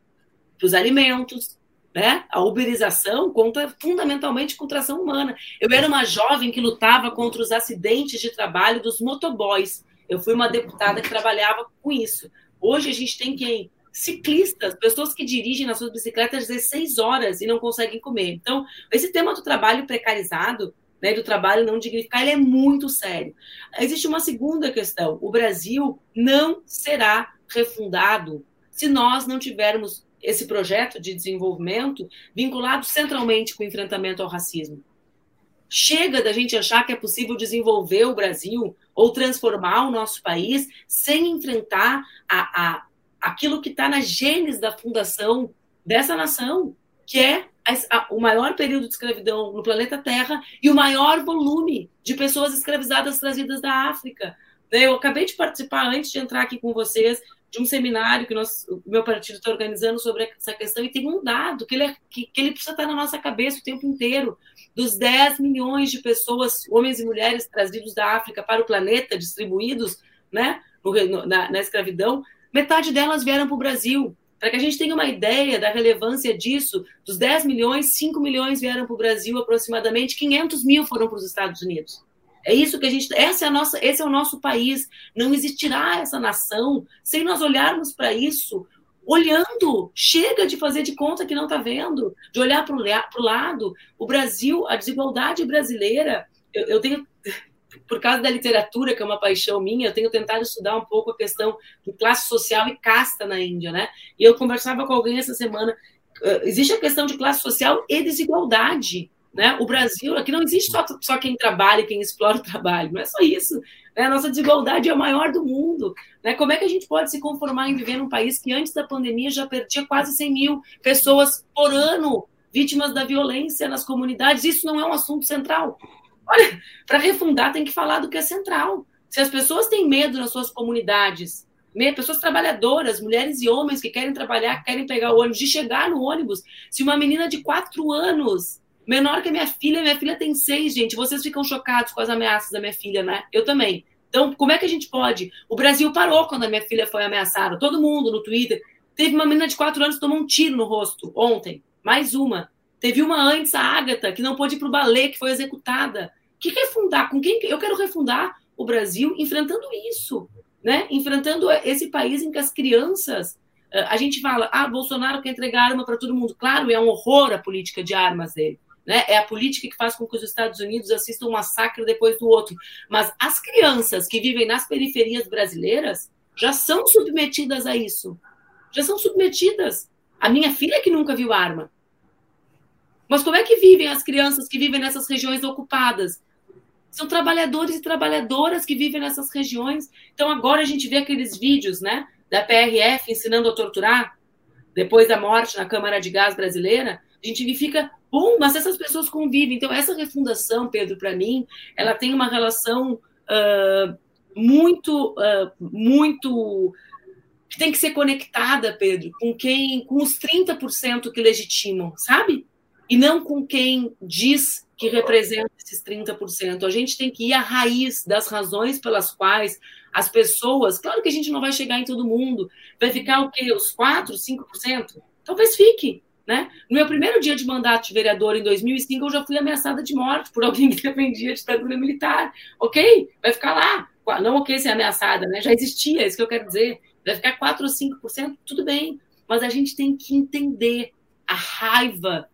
para os alimentos, né? A uberização conta fundamentalmente com tração humana. Eu era uma jovem que lutava contra os acidentes de trabalho dos motoboys. Eu fui uma deputada que trabalhava com isso. Hoje a gente tem quem? Ciclistas, pessoas que dirigem nas suas bicicletas 16 horas e não conseguem comer. Então, esse tema do trabalho precarizado, né, do trabalho não dignificar, ele é muito sério. Existe uma segunda questão. O Brasil não será refundado se nós não tivermos esse projeto de desenvolvimento vinculado centralmente com o enfrentamento ao racismo. Chega da gente achar que é possível desenvolver o Brasil ou transformar o nosso país sem enfrentar a, a aquilo que está na gênese da fundação dessa nação, que é a, a, o maior período de escravidão no planeta Terra e o maior volume de pessoas escravizadas trazidas da África. Eu acabei de participar, antes de entrar aqui com vocês, de um seminário que nós, o meu partido está organizando sobre essa questão e tem um dado que ele, é, que, que, ele precisa estar na nossa cabeça o tempo inteiro. Dos 10 milhões de pessoas, homens e mulheres trazidos da África para o planeta, distribuídos né, no, na, na escravidão, metade delas vieram para o Brasil. Para que a gente tenha uma ideia da relevância disso, dos 10 milhões, 5 milhões vieram para o Brasil aproximadamente, 500 mil foram para os Estados Unidos. É isso que a gente. Essa é a nossa, esse é o nosso país. Não existirá essa nação sem nós olharmos para isso, olhando. Chega de fazer de conta que não está vendo, de olhar para o lado. O Brasil, a desigualdade brasileira. Eu, eu tenho (laughs) por causa da literatura, que é uma paixão minha, eu tenho tentado estudar um pouco a questão de classe social e casta na Índia, né? E eu conversava com alguém essa semana. Existe a questão de classe social e desigualdade. Né? O Brasil, aqui não existe só, só quem trabalha e quem explora o trabalho, não é só isso. Né? A nossa desigualdade é a maior do mundo. Né? Como é que a gente pode se conformar em viver num país que antes da pandemia já perdia quase 100 mil pessoas por ano vítimas da violência nas comunidades? Isso não é um assunto central. Olha, para refundar tem que falar do que é central. Se as pessoas têm medo nas suas comunidades, pessoas trabalhadoras, mulheres e homens que querem trabalhar, querem pegar o ônibus, de chegar no ônibus, se uma menina de quatro anos menor que a minha filha, minha filha tem seis, gente. Vocês ficam chocados com as ameaças da minha filha, né? Eu também. Então, como é que a gente pode? O Brasil parou quando a minha filha foi ameaçada. Todo mundo no Twitter. Teve uma menina de quatro anos que tomou um tiro no rosto ontem. Mais uma. Teve uma antes, a Ágata, que não pôde ir para o balé, que foi executada. Que refundar? Com quem? Eu quero refundar o Brasil enfrentando isso, né? Enfrentando esse país em que as crianças a gente fala, ah, Bolsonaro quer entregar arma para todo mundo. Claro, é um horror a política de armas dele. Né? É a política que faz com que os Estados Unidos assistam um massacre depois do outro. Mas as crianças que vivem nas periferias brasileiras já são submetidas a isso. Já são submetidas. A minha filha que nunca viu arma. Mas como é que vivem as crianças que vivem nessas regiões ocupadas? São trabalhadores e trabalhadoras que vivem nessas regiões. Então agora a gente vê aqueles vídeos, né, da PRF ensinando a torturar depois da morte na Câmara de Gás brasileira. A gente fica Bom, mas essas pessoas convivem. Então, essa refundação, Pedro, para mim, ela tem uma relação uh, muito, uh, muito. que tem que ser conectada, Pedro, com quem. com os 30% que legitimam, sabe? E não com quem diz que representa esses 30%. A gente tem que ir à raiz das razões pelas quais as pessoas. Claro que a gente não vai chegar em todo mundo. Vai ficar o quê? Os 4%, 5%? Talvez fique. Né? No meu primeiro dia de mandato de vereador, em 2005, eu já fui ameaçada de morte por alguém (laughs) que defendia a ditadura militar. Ok? Vai ficar lá. Não ok ser ameaçada, né? Já existia, é isso que eu quero dizer. Vai ficar 4 ou 5%, tudo bem. Mas a gente tem que entender a raiva,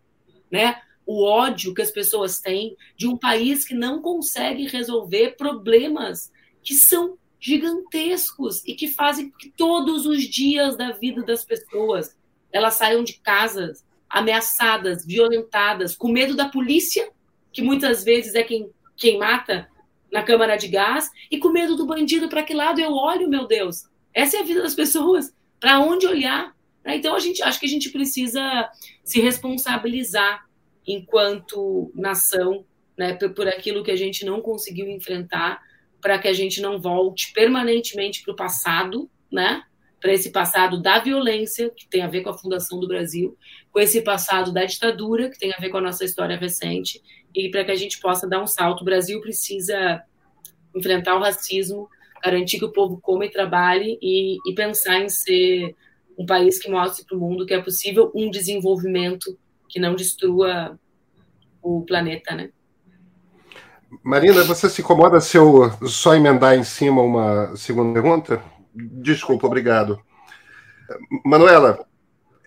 né? o ódio que as pessoas têm de um país que não consegue resolver problemas que são gigantescos e que fazem todos os dias da vida das pessoas elas saiam de casas ameaçadas, violentadas, com medo da polícia, que muitas vezes é quem, quem mata na câmara de gás, e com medo do bandido para que lado eu olho, meu Deus. Essa é a vida das pessoas. Para onde olhar? Então a gente acho que a gente precisa se responsabilizar enquanto nação, né, por aquilo que a gente não conseguiu enfrentar para que a gente não volte permanentemente para o passado, né? Para esse passado da violência, que tem a ver com a fundação do Brasil, com esse passado da ditadura, que tem a ver com a nossa história recente, e para que a gente possa dar um salto. O Brasil precisa enfrentar o racismo, garantir que o povo coma e trabalhe e, e pensar em ser um país que mostre para o mundo que é possível um desenvolvimento que não destrua o planeta, né? Marina, você se incomoda se eu só emendar em cima uma segunda pergunta? Desculpa, obrigado. Manuela,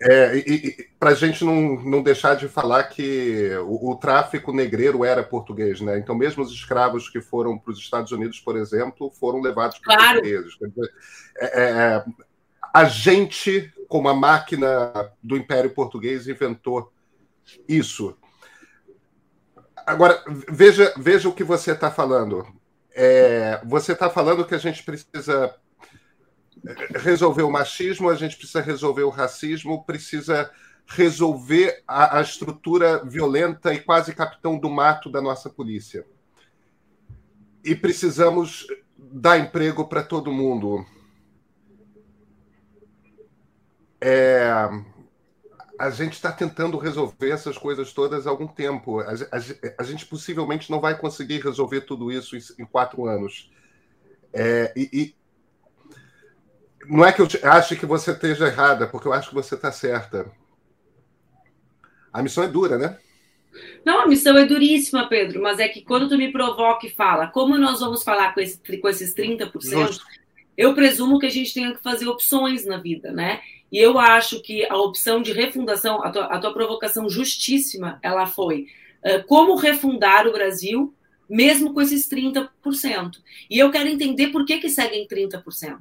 é, para a gente não, não deixar de falar que o, o, tráfico negreiro era português, né? Então, mesmo os escravos que foram para os Estados Unidos, por exemplo, foram levados por claro. portugueses. É, é, é, a gente, como a máquina do Império Português, inventou isso. Agora, veja, veja o que você está falando. É, você está falando que a gente precisa resolver o machismo, a gente precisa resolver o racismo, precisa resolver a, a estrutura violenta e quase capitão do mato da nossa polícia. E precisamos dar emprego para todo mundo. É, a gente está tentando resolver essas coisas todas há algum tempo. A, a, a, gente possivelmente não vai conseguir resolver tudo isso em, em quatro anos. É, e, não é que eu ache que você esteja errada, porque eu acho que você está certa. A missão é dura, né? Não, a missão é duríssima, Pedro, mas é que quando tu me provoca e fala como nós vamos falar com, esse, com esses 30%, Justo. eu presumo que a gente tenha que fazer opções na vida, né? E eu acho que a opção de refundação, a tua, a tua provocação justíssima, ela foi uh, como refundar o Brasil, mesmo com esses 30%. E eu quero entender por que, que seguem 30%.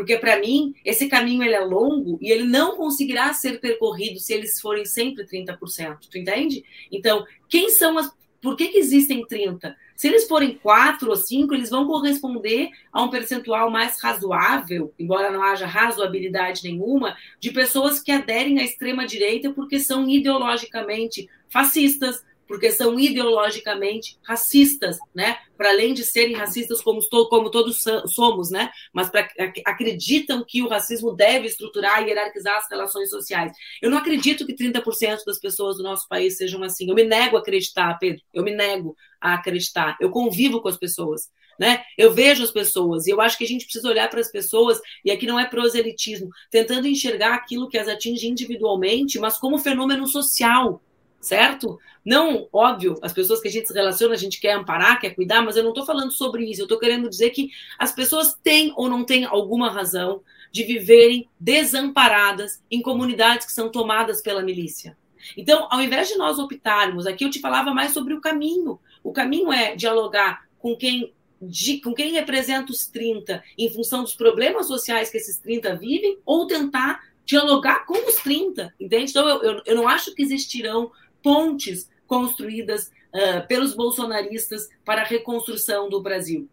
Porque, para mim, esse caminho ele é longo e ele não conseguirá ser percorrido se eles forem sempre 30%. Tu entende? Então, quem são as. Por que, que existem 30%? Se eles forem quatro ou cinco, eles vão corresponder a um percentual mais razoável, embora não haja razoabilidade nenhuma, de pessoas que aderem à extrema-direita porque são ideologicamente fascistas, porque são ideologicamente racistas, né? Para além de serem racistas como, como todos somos, né? Mas pra, acreditam que o racismo deve estruturar e hierarquizar as relações sociais. Eu não acredito que 30% das pessoas do nosso país sejam assim. Eu me nego a acreditar, Pedro. Eu me nego a acreditar. Eu convivo com as pessoas. Né? Eu vejo as pessoas e eu acho que a gente precisa olhar para as pessoas, e aqui não é proselitismo, tentando enxergar aquilo que as atinge individualmente, mas como fenômeno social, certo? Não, óbvio, as pessoas que a gente se relaciona, a gente quer amparar, quer cuidar, mas eu não estou falando sobre isso. Eu estou querendo dizer que as pessoas têm ou não têm alguma razão de viverem desamparadas em comunidades que são tomadas pela milícia. Então, ao invés de nós optarmos, aqui eu te falava mais sobre o caminho. O caminho é dialogar com quem de, com quem representa os 30 em função dos problemas sociais que esses 30 vivem, ou tentar dialogar com os 30, entende? Então, eu, eu, eu não acho que existirão pontes construídas uh, pelos bolsonaristas para a reconstrução do Brasil,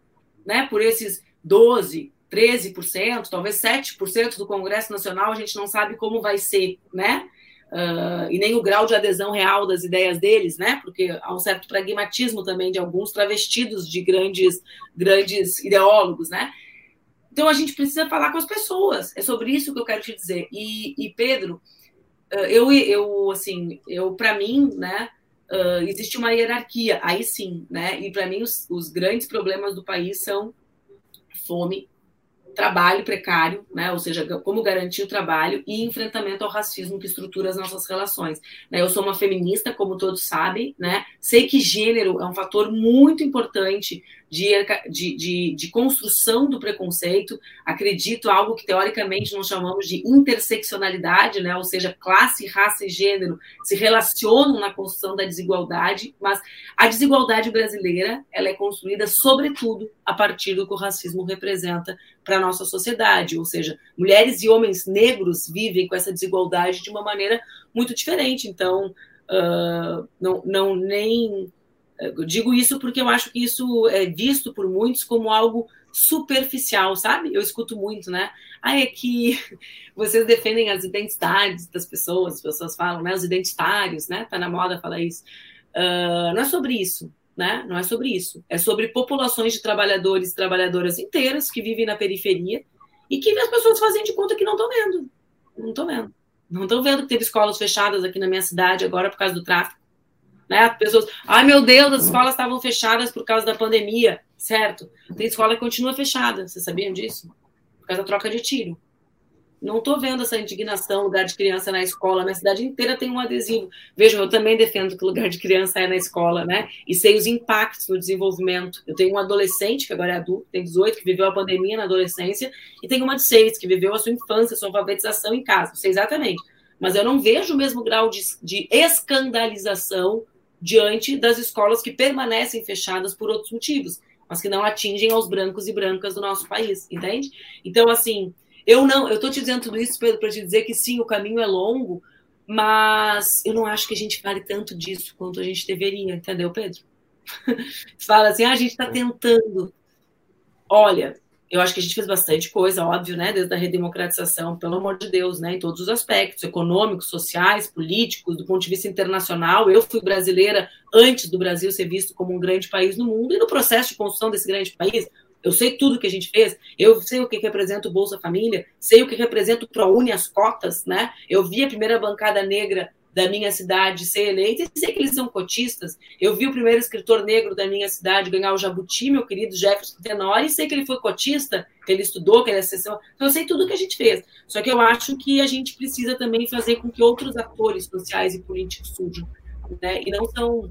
né? Por esses 12, 13%, talvez 7% do Congresso Nacional, a gente não sabe como vai ser, né? Uh, e nem o grau de adesão real das ideias deles, né? Porque há um certo pragmatismo também de alguns travestidos de grandes, grandes ideólogos, né? Então a gente precisa falar com as pessoas. É sobre isso que eu quero te dizer. E, e Pedro, eu, eu assim, eu para mim, né, uh, existe uma hierarquia, aí sim, né, e para mim os, os, grandes problemas do país são fome, trabalho precário, né? ou seja, como garantir o trabalho e enfrentamento ao racismo que estrutura as nossas relações. Né? Eu sou uma feminista, como todos sabem, né? sei que gênero é um fator muito importante de, de, de, de, construção do preconceito, acredito algo que teoricamente nós chamamos de interseccionalidade, né? ou seja, classe, raça e gênero se relacionam na construção da desigualdade, mas a desigualdade brasileira ela é construída sobretudo a partir do que o racismo representa para a nossa sociedade, ou seja, mulheres e homens negros vivem com essa desigualdade de uma maneira muito diferente, então uh, não, não nem eu digo isso porque eu acho que isso é visto por muitos como algo superficial, sabe? Eu escuto muito, né? Ah, é que (laughs) vocês defendem as identidades das pessoas, as pessoas falam, né? Os identitários, né? Tá na moda falar isso. Uh, não é sobre isso, né? Não é sobre isso. É sobre populações de trabalhadores e trabalhadoras inteiras que vivem na periferia e que as pessoas fazem de conta que não estão vendo. Não estão vendo. Não estão vendo que teve escolas fechadas aqui na minha cidade agora por causa do tráfico né? Pessoas, ai meu Deus, as escolas estavam fechadas por causa da pandemia, certo? Tem escola que continua fechada, vocês sabiam disso? Por causa da troca de tiro. Não estou vendo essa indignação, lugar de criança na escola. Minha cidade inteira tem um adesivo. Vejam, eu também defendo que lugar de criança é na escola, né? E sei os impactos no desenvolvimento. Eu tenho um adolescente, que agora é adulto, tem 18, que viveu a pandemia na adolescência, e tenho uma de 6, que viveu a sua infância, sua alfabetização em casa. Sei exatamente. Mas eu não vejo o mesmo grau de, de escandalização diante das escolas que permanecem fechadas por outros motivos, mas que não atingem aos brancos e brancas do nosso país, entende? Então, assim, eu não, eu estou te dizendo tudo isso, Pedro, para te dizer que sim, o caminho é longo, mas eu não acho que a gente fale tanto disso quanto a gente deveria, entendeu, Pedro? (laughs) Fala assim, ah, a gente está tentando. Olha, eu acho que a gente fez bastante coisa, óbvio, né? Desde a redemocratização, pelo amor de Deus, né? Em todos os aspectos, econômicos, sociais, políticos, do ponto de vista internacional. Eu fui brasileira antes do Brasil ser visto como um grande país no mundo, e no processo de construção desse grande país, eu sei tudo que a gente fez, eu sei o que representa o Bolsa Família, sei o que representa o ProUni, as cotas, né? Eu vi a primeira bancada negra da minha cidade ser eleita e sei que eles são cotistas. Eu vi o primeiro escritor negro da minha cidade ganhar o Jabuti, meu querido Jefferson Tenor, e sei que ele foi cotista, que ele estudou, que ele acessou. Então eu sei tudo que a gente fez. Só que eu acho que a gente precisa também fazer com que outros atores sociais e políticos surjam. Né? E não são,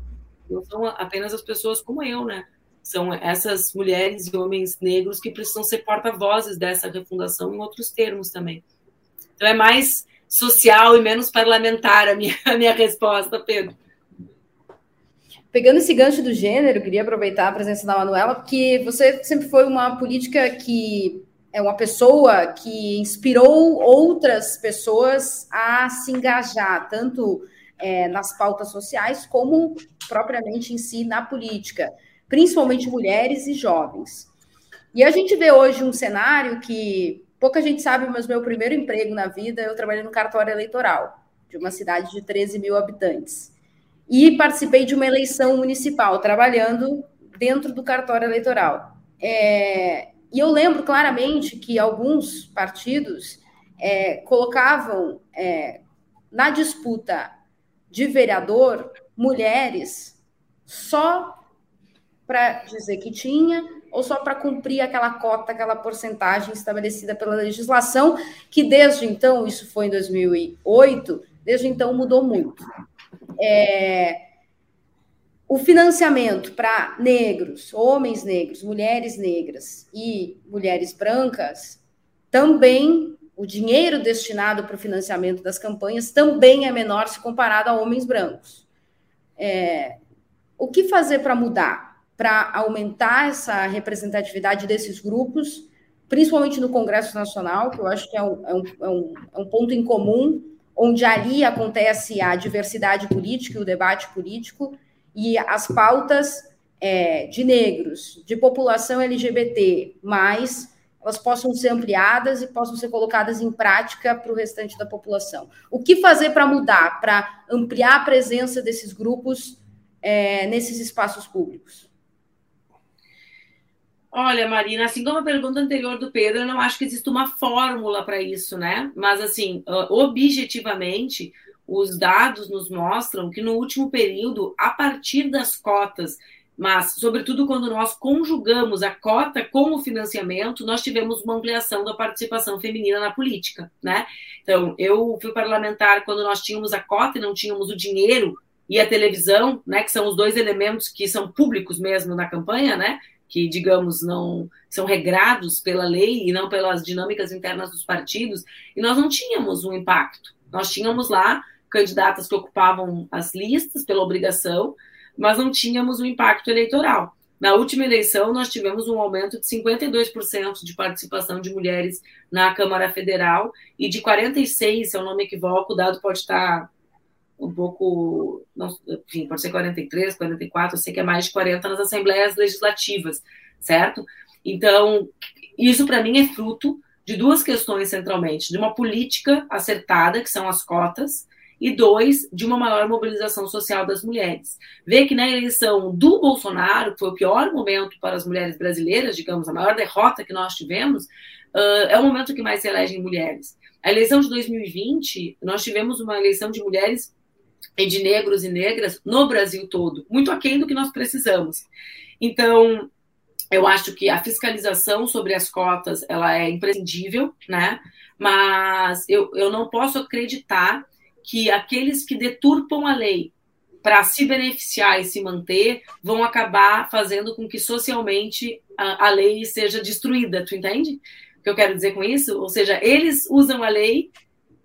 não são apenas as pessoas como eu, né? São essas mulheres e homens negros que precisam ser porta-vozes dessa refundação em outros termos também. Então é mais social e menos parlamentar a minha, a minha resposta, Pedro. Pegando esse gancho do gênero, queria aproveitar a presença da Manuela, porque você sempre foi uma política que é uma pessoa que inspirou outras pessoas a se engajar, tanto é, nas pautas sociais, como propriamente em si na política, principalmente mulheres e jovens. E a gente vê hoje um cenário que Pouca gente sabe, mas meu primeiro emprego na vida, eu trabalhei no cartório eleitoral de uma cidade de 13 mil habitantes. E participei de uma eleição municipal, trabalhando dentro do cartório eleitoral. É, e eu lembro claramente que alguns partidos é, colocavam é, na disputa de vereador mulheres só para dizer que tinha ou só para cumprir aquela cota, aquela porcentagem estabelecida pela legislação, que desde então, isso foi em 2008, desde então mudou muito. É, o financiamento para negros, homens negros, mulheres negras e mulheres brancas, também o dinheiro destinado para o financiamento das campanhas também é menor se comparado a homens brancos. É, o que fazer para mudar? Para aumentar essa representatividade desses grupos, principalmente no Congresso Nacional, que eu acho que é um, é um, é um, é um ponto em comum, onde ali acontece a diversidade política e o debate político, e as pautas é, de negros, de população LGBT, mais elas possam ser ampliadas e possam ser colocadas em prática para o restante da população. O que fazer para mudar, para ampliar a presença desses grupos é, nesses espaços públicos? Olha, Marina, assim como a pergunta anterior do Pedro, eu não acho que existe uma fórmula para isso, né? Mas, assim, objetivamente, os dados nos mostram que no último período, a partir das cotas mas, sobretudo, quando nós conjugamos a cota com o financiamento, nós tivemos uma ampliação da participação feminina na política, né? Então, eu fui parlamentar quando nós tínhamos a cota e não tínhamos o dinheiro e a televisão, né, que são os dois elementos que são públicos mesmo na campanha, né? Que, digamos, não são regrados pela lei e não pelas dinâmicas internas dos partidos, e nós não tínhamos um impacto. Nós tínhamos lá candidatas que ocupavam as listas pela obrigação, mas não tínhamos um impacto eleitoral. Na última eleição, nós tivemos um aumento de 52% de participação de mulheres na Câmara Federal e de 46%, se eu não me equivoco, o dado pode estar um pouco, não, enfim, pode ser 43, 44, eu sei que é mais de 40 nas assembleias legislativas, certo? Então, isso para mim é fruto de duas questões centralmente, de uma política acertada, que são as cotas, e dois, de uma maior mobilização social das mulheres. Vê que na eleição do Bolsonaro, que foi o pior momento para as mulheres brasileiras, digamos, a maior derrota que nós tivemos, uh, é o momento que mais se elegem mulheres. A eleição de 2020, nós tivemos uma eleição de mulheres e de negros e negras no Brasil todo, muito aquém do que nós precisamos. Então, eu acho que a fiscalização sobre as cotas ela é imprescindível, né? Mas eu, eu não posso acreditar que aqueles que deturpam a lei para se beneficiar e se manter vão acabar fazendo com que socialmente a, a, lei seja destruída, tu entende? O que eu quero dizer com isso? Ou seja, eles usam a lei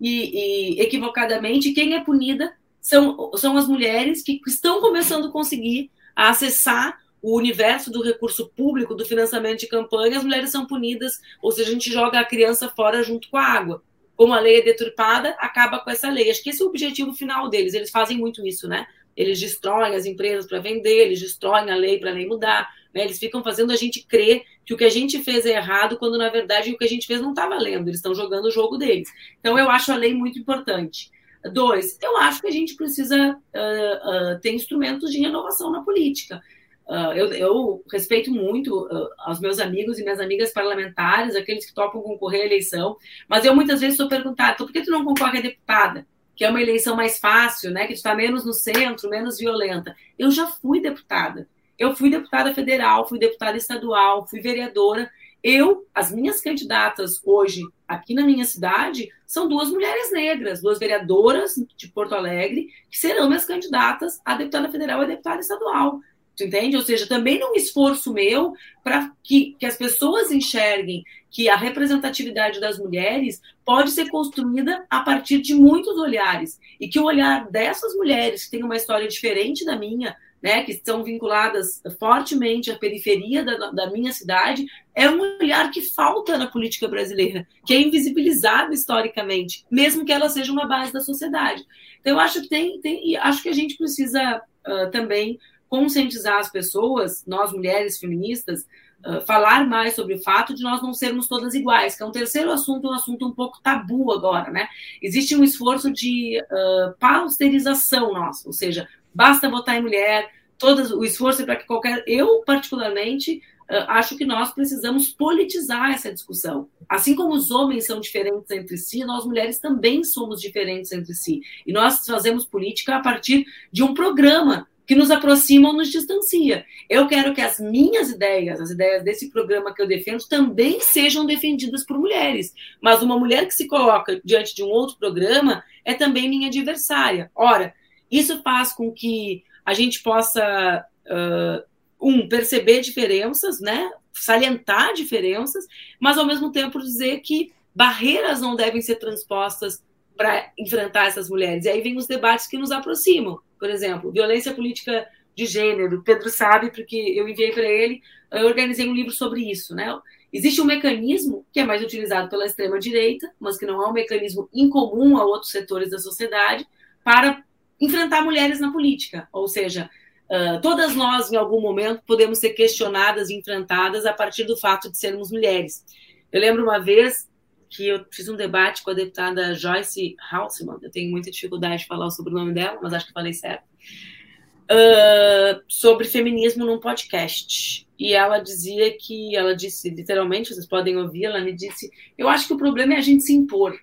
e, e equivocadamente quem é punida são, são as mulheres que estão começando a conseguir acessar o universo do recurso público, do financiamento de campanha, as mulheres são punidas, ou seja, a gente joga a criança fora junto com a água como a lei é deturpada, acaba com essa lei. Acho que esse é o objetivo final deles. Eles fazem muito isso, né? Eles destroem as empresas para vender, eles destroem a lei para a lei mudar. Né? Eles ficam fazendo a gente crer que o que a gente fez é errado, quando na verdade o que a gente fez não está valendo. Eles estão jogando o jogo deles. Então eu acho a lei muito importante. Dois, eu acho que a gente precisa uh, uh, ter instrumentos de renovação na política. Uh, eu, eu, respeito muito uh, aos meus amigos e minhas amigas parlamentares, aqueles que topam concorrer à eleição, mas eu muitas vezes sou perguntada, então, por que tu não concorre a deputada? Que é uma eleição mais fácil, né? Que está menos no centro, menos violenta. Eu já fui deputada. Eu fui deputada federal, fui deputada estadual, fui vereadora. Eu, as minhas candidatas hoje aqui na minha cidade são duas mulheres negras, duas vereadoras de Porto Alegre, que serão minhas candidatas a deputada federal e a deputada estadual. Tu entende? Ou seja, também num esforço meu para que, que as pessoas enxerguem que a representatividade das mulheres pode ser construída a partir de muitos olhares. E que o olhar dessas mulheres, que têm uma história diferente da minha, né, que estão vinculadas fortemente à periferia da, da, minha cidade, é um olhar que falta na política brasileira, que é invisibilizado historicamente, mesmo que ela seja uma base da sociedade. Então, eu acho que tem, tem acho que a gente precisa uh, também conscientizar as pessoas, nós mulheres feministas, uh, falar mais sobre o fato de nós não sermos todas iguais, que é um terceiro assunto, um assunto um pouco tabu agora, né? Existe um esforço de uh, pausterização nossa, ou seja, basta votar em mulher, todas, o esforço é para que qualquer. Eu, particularmente, uh, acho que nós precisamos politizar essa discussão. Assim como os homens são diferentes entre si, nós mulheres também somos diferentes entre si. E nós fazemos política a partir de um programa que nos aproxima ou nos distancia. Eu quero que as minhas ideias, as ideias desse programa que eu defendo, também sejam defendidas por mulheres. Mas uma mulher que se coloca diante de um outro programa é também minha adversária. Ora, isso faz com que a gente possa, uh, um, perceber diferenças, né? salientar diferenças, mas ao mesmo tempo dizer que barreiras não devem ser transpostas para enfrentar essas mulheres. E aí vem os debates que nos aproximam. Por exemplo, violência política de gênero. Pedro sabe, porque eu enviei para ele, eu organizei um livro sobre isso. Né? Existe um mecanismo que é mais utilizado pela extrema-direita, mas que não é um mecanismo incomum a outros setores da sociedade, para enfrentar mulheres na política. Ou seja, uh, todas nós, em algum momento, podemos ser questionadas e enfrentadas a partir do fato de sermos mulheres. Eu lembro uma vez que eu fiz um debate com a deputada Joyce Halseman, eu tenho muita dificuldade de falar sobre o nome dela, mas acho que falei certo, uh, sobre feminismo num podcast. E ela dizia que, ela disse literalmente, vocês podem ouvir, ela me disse, eu acho que o problema é a gente se impor.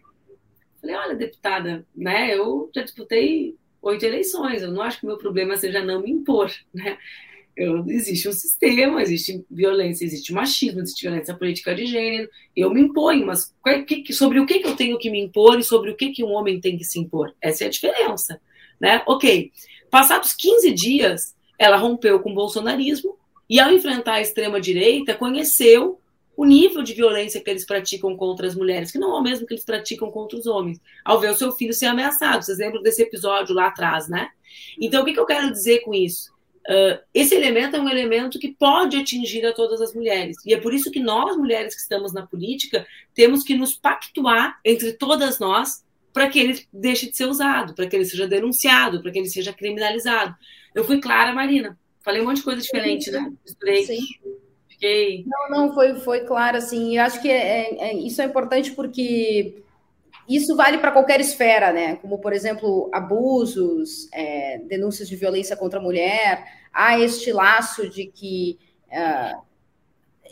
Falei, olha, deputada, né, eu já disputei oito eleições, eu não acho que o meu problema seja não me impor, né? Eu, existe um sistema, existe violência, existe machismo, existe violência política de gênero. Eu me imponho, mas sobre o que, eu tenho que me impor e sobre o que, que um homem tem que se impor? Essa é a diferença. Né? Ok, passados 15 dias, ela rompeu com o bolsonarismo e, ao enfrentar a extrema-direita, conheceu o nível de violência que eles praticam contra as mulheres, que não é o mesmo que eles praticam contra os homens, ao ver o seu filho ser ameaçado. Vocês lembram desse episódio lá atrás, né? Então, o que, que eu quero dizer com isso? Uh, esse elemento é um elemento que pode atingir a todas as mulheres. E é por isso que nós, mulheres que estamos na política, temos que nos pactuar entre todas nós para que ele deixe de ser usado, para que ele seja denunciado, para que ele seja criminalizado. Eu fui clara, Marina. Falei um monte de coisa diferente, né? Sim. Fiquei... Não, não, foi, foi claro, assim. Eu acho que é, é, isso é importante porque isso vale para qualquer esfera, né? Como, por exemplo, abusos, é, denúncias de violência contra a mulher. Há este laço de que uh,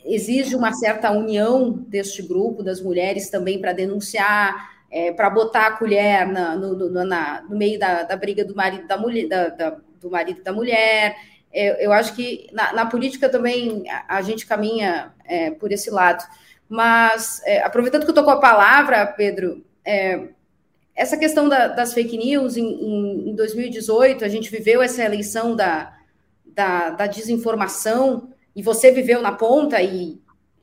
exige uma certa união deste grupo, das mulheres também, para denunciar, é, para botar a colher na, no, no, na, no, meio da, da, briga do marido da mulher, da, da, do marido da mulher. É, eu acho que na, na política também a, a gente caminha é, por esse lado. Mas, é, aproveitando que eu estou com a palavra, Pedro, é, essa questão da, das fake news, em, em, 2018, a gente viveu essa eleição da, da, da desinformação, e você viveu na ponta, e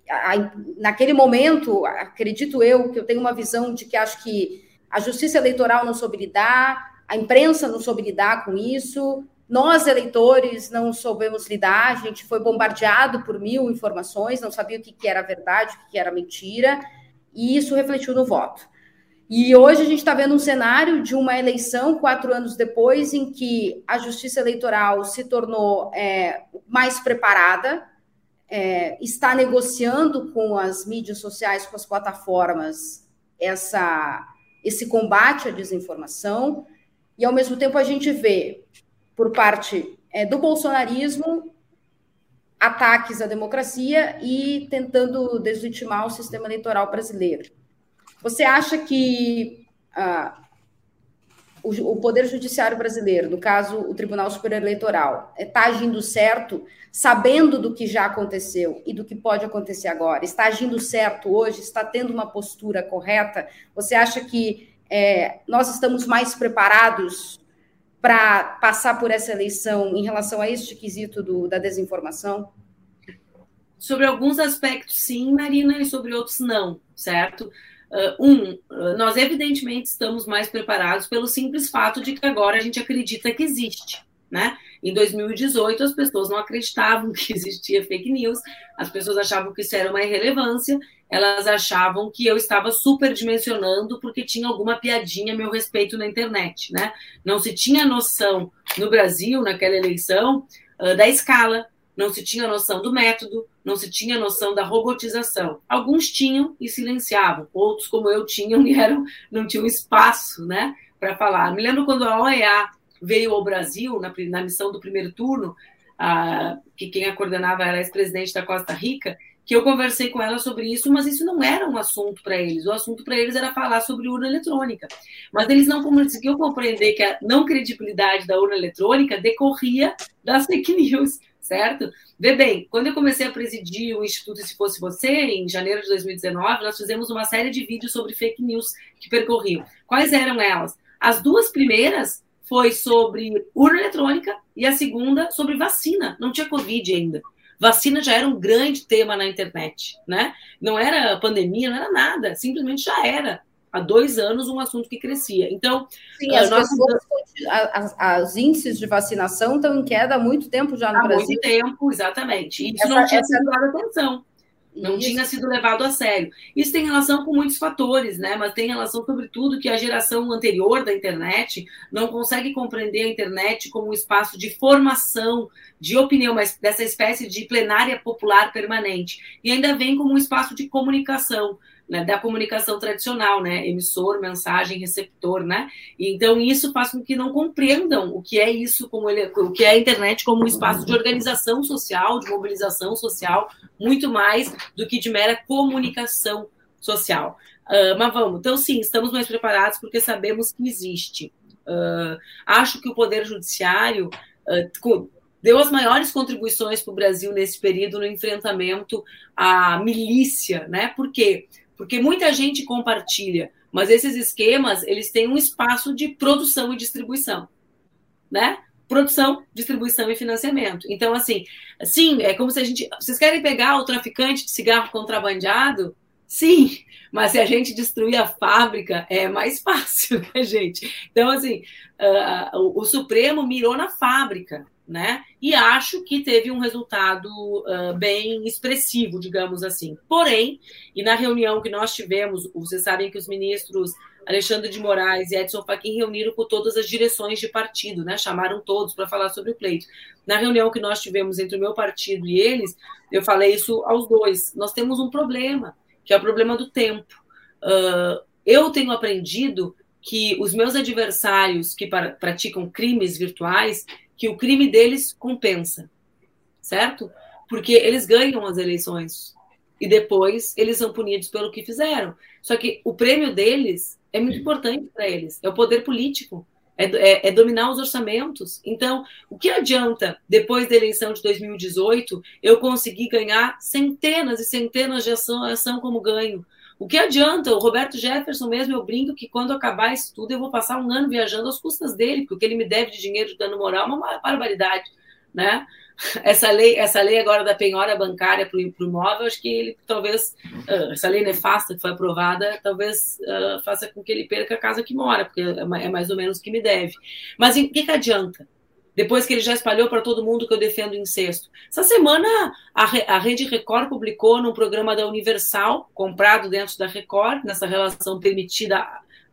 a, naquele momento, acredito eu, que eu tenho uma visão de que acho que a justiça eleitoral não soube lidar, a imprensa não soube lidar com isso, nós, eleitores, não soubemos lidar, a gente foi bombardeado por mil informações, não sabia o que, era verdade, o que, que era mentira, e isso refletiu no voto. E hoje a gente está vendo um cenário de uma eleição, quatro anos depois, em que a justiça eleitoral se tornou é, mais preparada, é, está negociando com as mídias sociais, com as plataformas, essa, esse combate à desinformação, e ao mesmo tempo a gente vê, por parte é, do bolsonarismo, ataques à democracia e tentando deslegitimar o sistema eleitoral brasileiro. Você acha que ah, o, o, Poder Judiciário brasileiro, no caso o Tribunal Superior Eleitoral, está agindo certo, sabendo do que já aconteceu e do que pode acontecer agora? Está agindo certo hoje? Está tendo uma postura correta? Você acha que é, nós estamos mais preparados para passar por essa eleição em relação a este quesito do, da desinformação? Sobre alguns aspectos, sim, Marina, e sobre outros, não, certo? Uh, um, uh, nós evidentemente estamos mais preparados pelo simples fato de que agora a gente acredita que existe. Né? Em 2018, as pessoas não acreditavam (laughs) que existia fake news, as pessoas achavam que isso era uma irrelevância, elas achavam que eu estava superdimensionando porque tinha alguma piadinha a meu respeito na internet. Né? Não se tinha noção no Brasil, naquela eleição, uh, da escala, não se tinha noção do método, não se tinha noção da robotização. Alguns tinham e silenciavam, outros, como eu, tinham e eram, não tinham espaço né, para falar. Me lembro quando a OEA veio ao Brasil, na, na missão do primeiro turno, a, que quem a coordenava era ex-presidente da Costa Rica, que eu conversei com ela sobre isso, mas isso não era um assunto para eles. O assunto para eles era falar sobre urna eletrônica. Mas eles não conseguiam compreender que a não credibilidade da urna eletrônica decorria das fake news certo? Vê bem, quando eu comecei a presidir o Instituto Se Fosse Você, em janeiro de 2019, nós fizemos uma série de vídeos sobre fake news que percorriam. Quais eram elas? As duas primeiras foi sobre urna eletrônica e a segunda sobre vacina. Não tinha Covid ainda. Vacina já era um grande tema na internet, né? Não era pandemia, não era nada, simplesmente já era há dois anos um assunto que crescia. Então, Sim, as nós... pessoas, as, as, índices de vacinação estão em queda há muito tempo já no há Brasil. Há muito tempo, exatamente. Isso essa, não tinha essa... sido dado atenção. Não Isso. tinha sido levado a sério. Isso tem relação com muitos fatores, né? Mas tem relação, sobretudo, que a geração anterior da internet não consegue compreender a internet como um espaço de formação, de opinião, mas dessa espécie de plenária popular permanente. E ainda vem como um espaço de comunicação né, da comunicação tradicional, né, emissor, mensagem, receptor, né? E, então isso faz com que não compreendam o que é isso, como ele, o que é a internet como um espaço de organização social, de mobilização social, muito mais do que de mera comunicação social. Uh, mas vamos, então sim, estamos mais preparados porque sabemos que existe. Uh, acho que o poder judiciário uh, deu as maiores contribuições para o Brasil nesse período no enfrentamento à milícia, né? Por quê? Porque muita gente compartilha, mas esses esquemas eles têm um espaço de produção e distribuição, né? Produção, distribuição e financiamento. Então, assim, sim, é como se a gente. Vocês querem pegar o traficante de cigarro contrabandeado? Sim, mas se a gente destruir a fábrica, é mais (laughs) fácil, né, gente? Então, assim, uh, o, o, Supremo mirou na fábrica, né? E acho que teve um resultado uh, bem expressivo, digamos assim. Porém, e na reunião que nós tivemos, vocês sabem que os ministros Alexandre de Moraes e Edson Fachin reuniram com todas as direções de partido, né? Chamaram todos para falar sobre o pleito. Na reunião que nós tivemos entre o meu partido e eles, eu falei isso aos dois. Nós temos um problema que é o problema do tempo. Uh, eu tenho aprendido que os meus adversários que praticam crimes virtuais, que o crime deles compensa, certo? Porque eles ganham as eleições e depois eles são punidos pelo que fizeram. Só que o prêmio deles é muito importante para eles, é o poder político. É, é, é, dominar os orçamentos. Então, o que adianta, depois da eleição de 2018, eu conseguir ganhar centenas e centenas de ação, ação como ganho? O que adianta? O Roberto Jefferson mesmo, eu brinco que quando acabar isso tudo, eu vou passar um ano viajando às custas dele, porque ele me deve de dinheiro de dano moral, uma barbaridade, né? (laughs) essa lei, essa lei agora da penhora bancária para o imóvel, acho que ele talvez, uh, essa lei nefasta que foi aprovada, talvez uh, faça com que ele perca a casa que mora, porque é, é mais ou menos o que me deve. Mas o que, que adianta? Depois que ele já espalhou para todo mundo que eu defendo incesto. Essa semana, a, a Rede Record publicou num programa da Universal, comprado dentro da Record, nessa relação permitida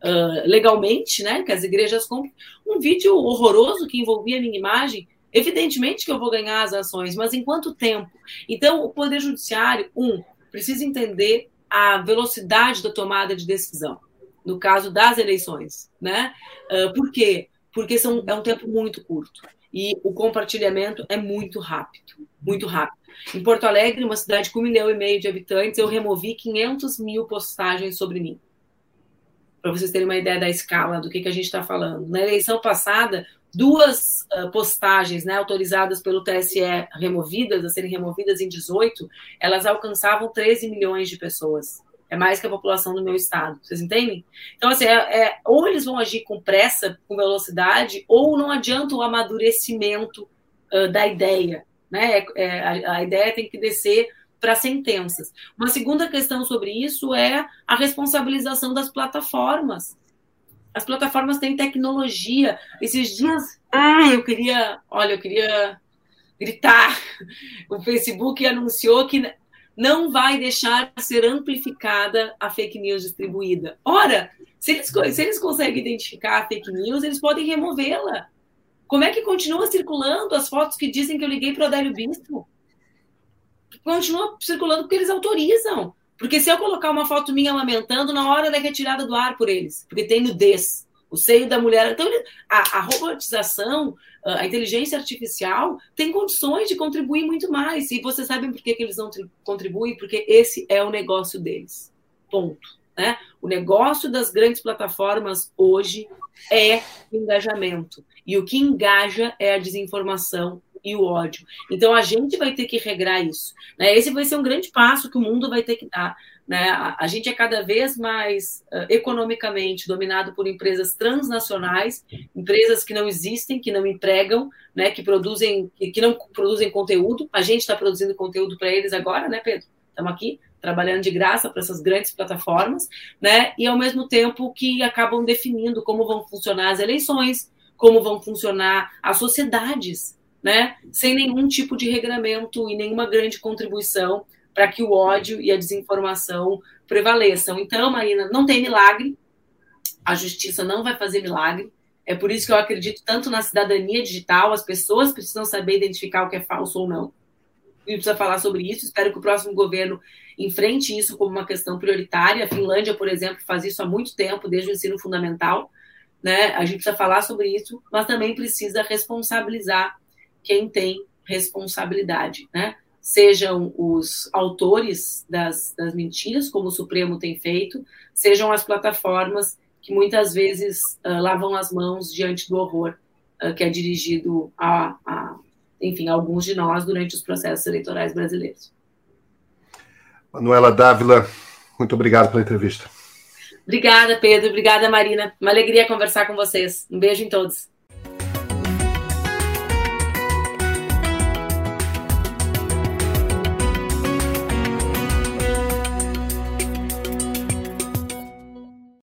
uh, legalmente, né, que as igrejas compram, um vídeo horroroso que envolvia a minha imagem, Evidentemente que eu vou ganhar as ações, mas em quanto tempo? Então, o Poder Judiciário, um, precisa entender a velocidade da tomada de decisão, no caso das eleições. Né? Uh, por quê? Porque são, é um tempo muito curto e o compartilhamento é muito rápido, muito rápido. Em Porto Alegre, uma cidade com um milhão e meio de habitantes, eu removi 500 mil postagens sobre mim. Para vocês terem uma ideia da escala do que, que a gente está falando. Na eleição passada, duas postagens né, autorizadas pelo TSE removidas, a serem removidas em 18, elas alcançavam 13 milhões de pessoas. É mais que a população do meu estado. Vocês entendem? Então, assim, é, é, ou eles vão agir com pressa, com velocidade, ou não adianta o amadurecimento uh, da ideia. Né? É, é, a, a ideia tem que descer para sentenças. Uma segunda questão sobre isso é a responsabilização das plataformas as plataformas têm tecnologia. Esses dias, ah, eu queria, olha, eu queria gritar. O Facebook anunciou que não vai deixar ser amplificada a fake news distribuída. Ora, se eles, se eles conseguem identificar a fake news, eles podem removê-la. Como é que continua circulando as fotos que dizem que eu liguei para o Adélio Bispo? Continua circulando porque eles autorizam. Porque se eu colocar uma foto minha amamentando, na hora ela é retirada do ar por eles, porque tem nudez. O seio da mulher. Então, a, a robotização, a inteligência artificial tem condições de contribuir muito mais. E vocês sabem por que, que eles não contribuem? Porque esse é o negócio deles. Ponto. Né? O negócio das grandes plataformas hoje é engajamento. E o que engaja é a desinformação e o ódio. Então a gente vai ter que regrar isso. Né? Esse vai ser um grande passo que o mundo vai ter que dar. Né? A, gente é cada vez mais uh, economicamente dominado por empresas transnacionais, empresas que não existem, que não empregam, né? que produzem, que, que não produzem conteúdo. A gente está produzindo conteúdo para eles agora, né, Pedro? Estamos aqui trabalhando de graça para essas grandes plataformas, né? E ao mesmo tempo que acabam definindo como vão funcionar as eleições, como vão funcionar as sociedades, né, sem nenhum tipo de regramento e nenhuma grande contribuição para que o ódio e a desinformação prevaleçam. Então, Marina, não tem milagre, a justiça não vai fazer milagre. É por isso que eu acredito tanto na cidadania digital, as pessoas precisam saber identificar o que é falso ou não. E precisa falar sobre isso. Espero que o próximo governo enfrente isso como uma questão prioritária. A Finlândia, por exemplo, faz isso há muito tempo, desde o ensino fundamental. Né? A gente precisa falar sobre isso, mas também precisa responsabilizar quem tem responsabilidade, né? Sejam os autores das, das mentiras, como o Supremo tem feito, sejam as plataformas que muitas vezes uh, lavam as mãos diante do horror uh, que é dirigido a, a enfim, alguns de nós durante os processos eleitorais brasileiros. Manuela Dávila, muito obrigado pela entrevista. Obrigada, Pedro. Obrigada, Marina. Uma alegria conversar com vocês. Um beijo em todos.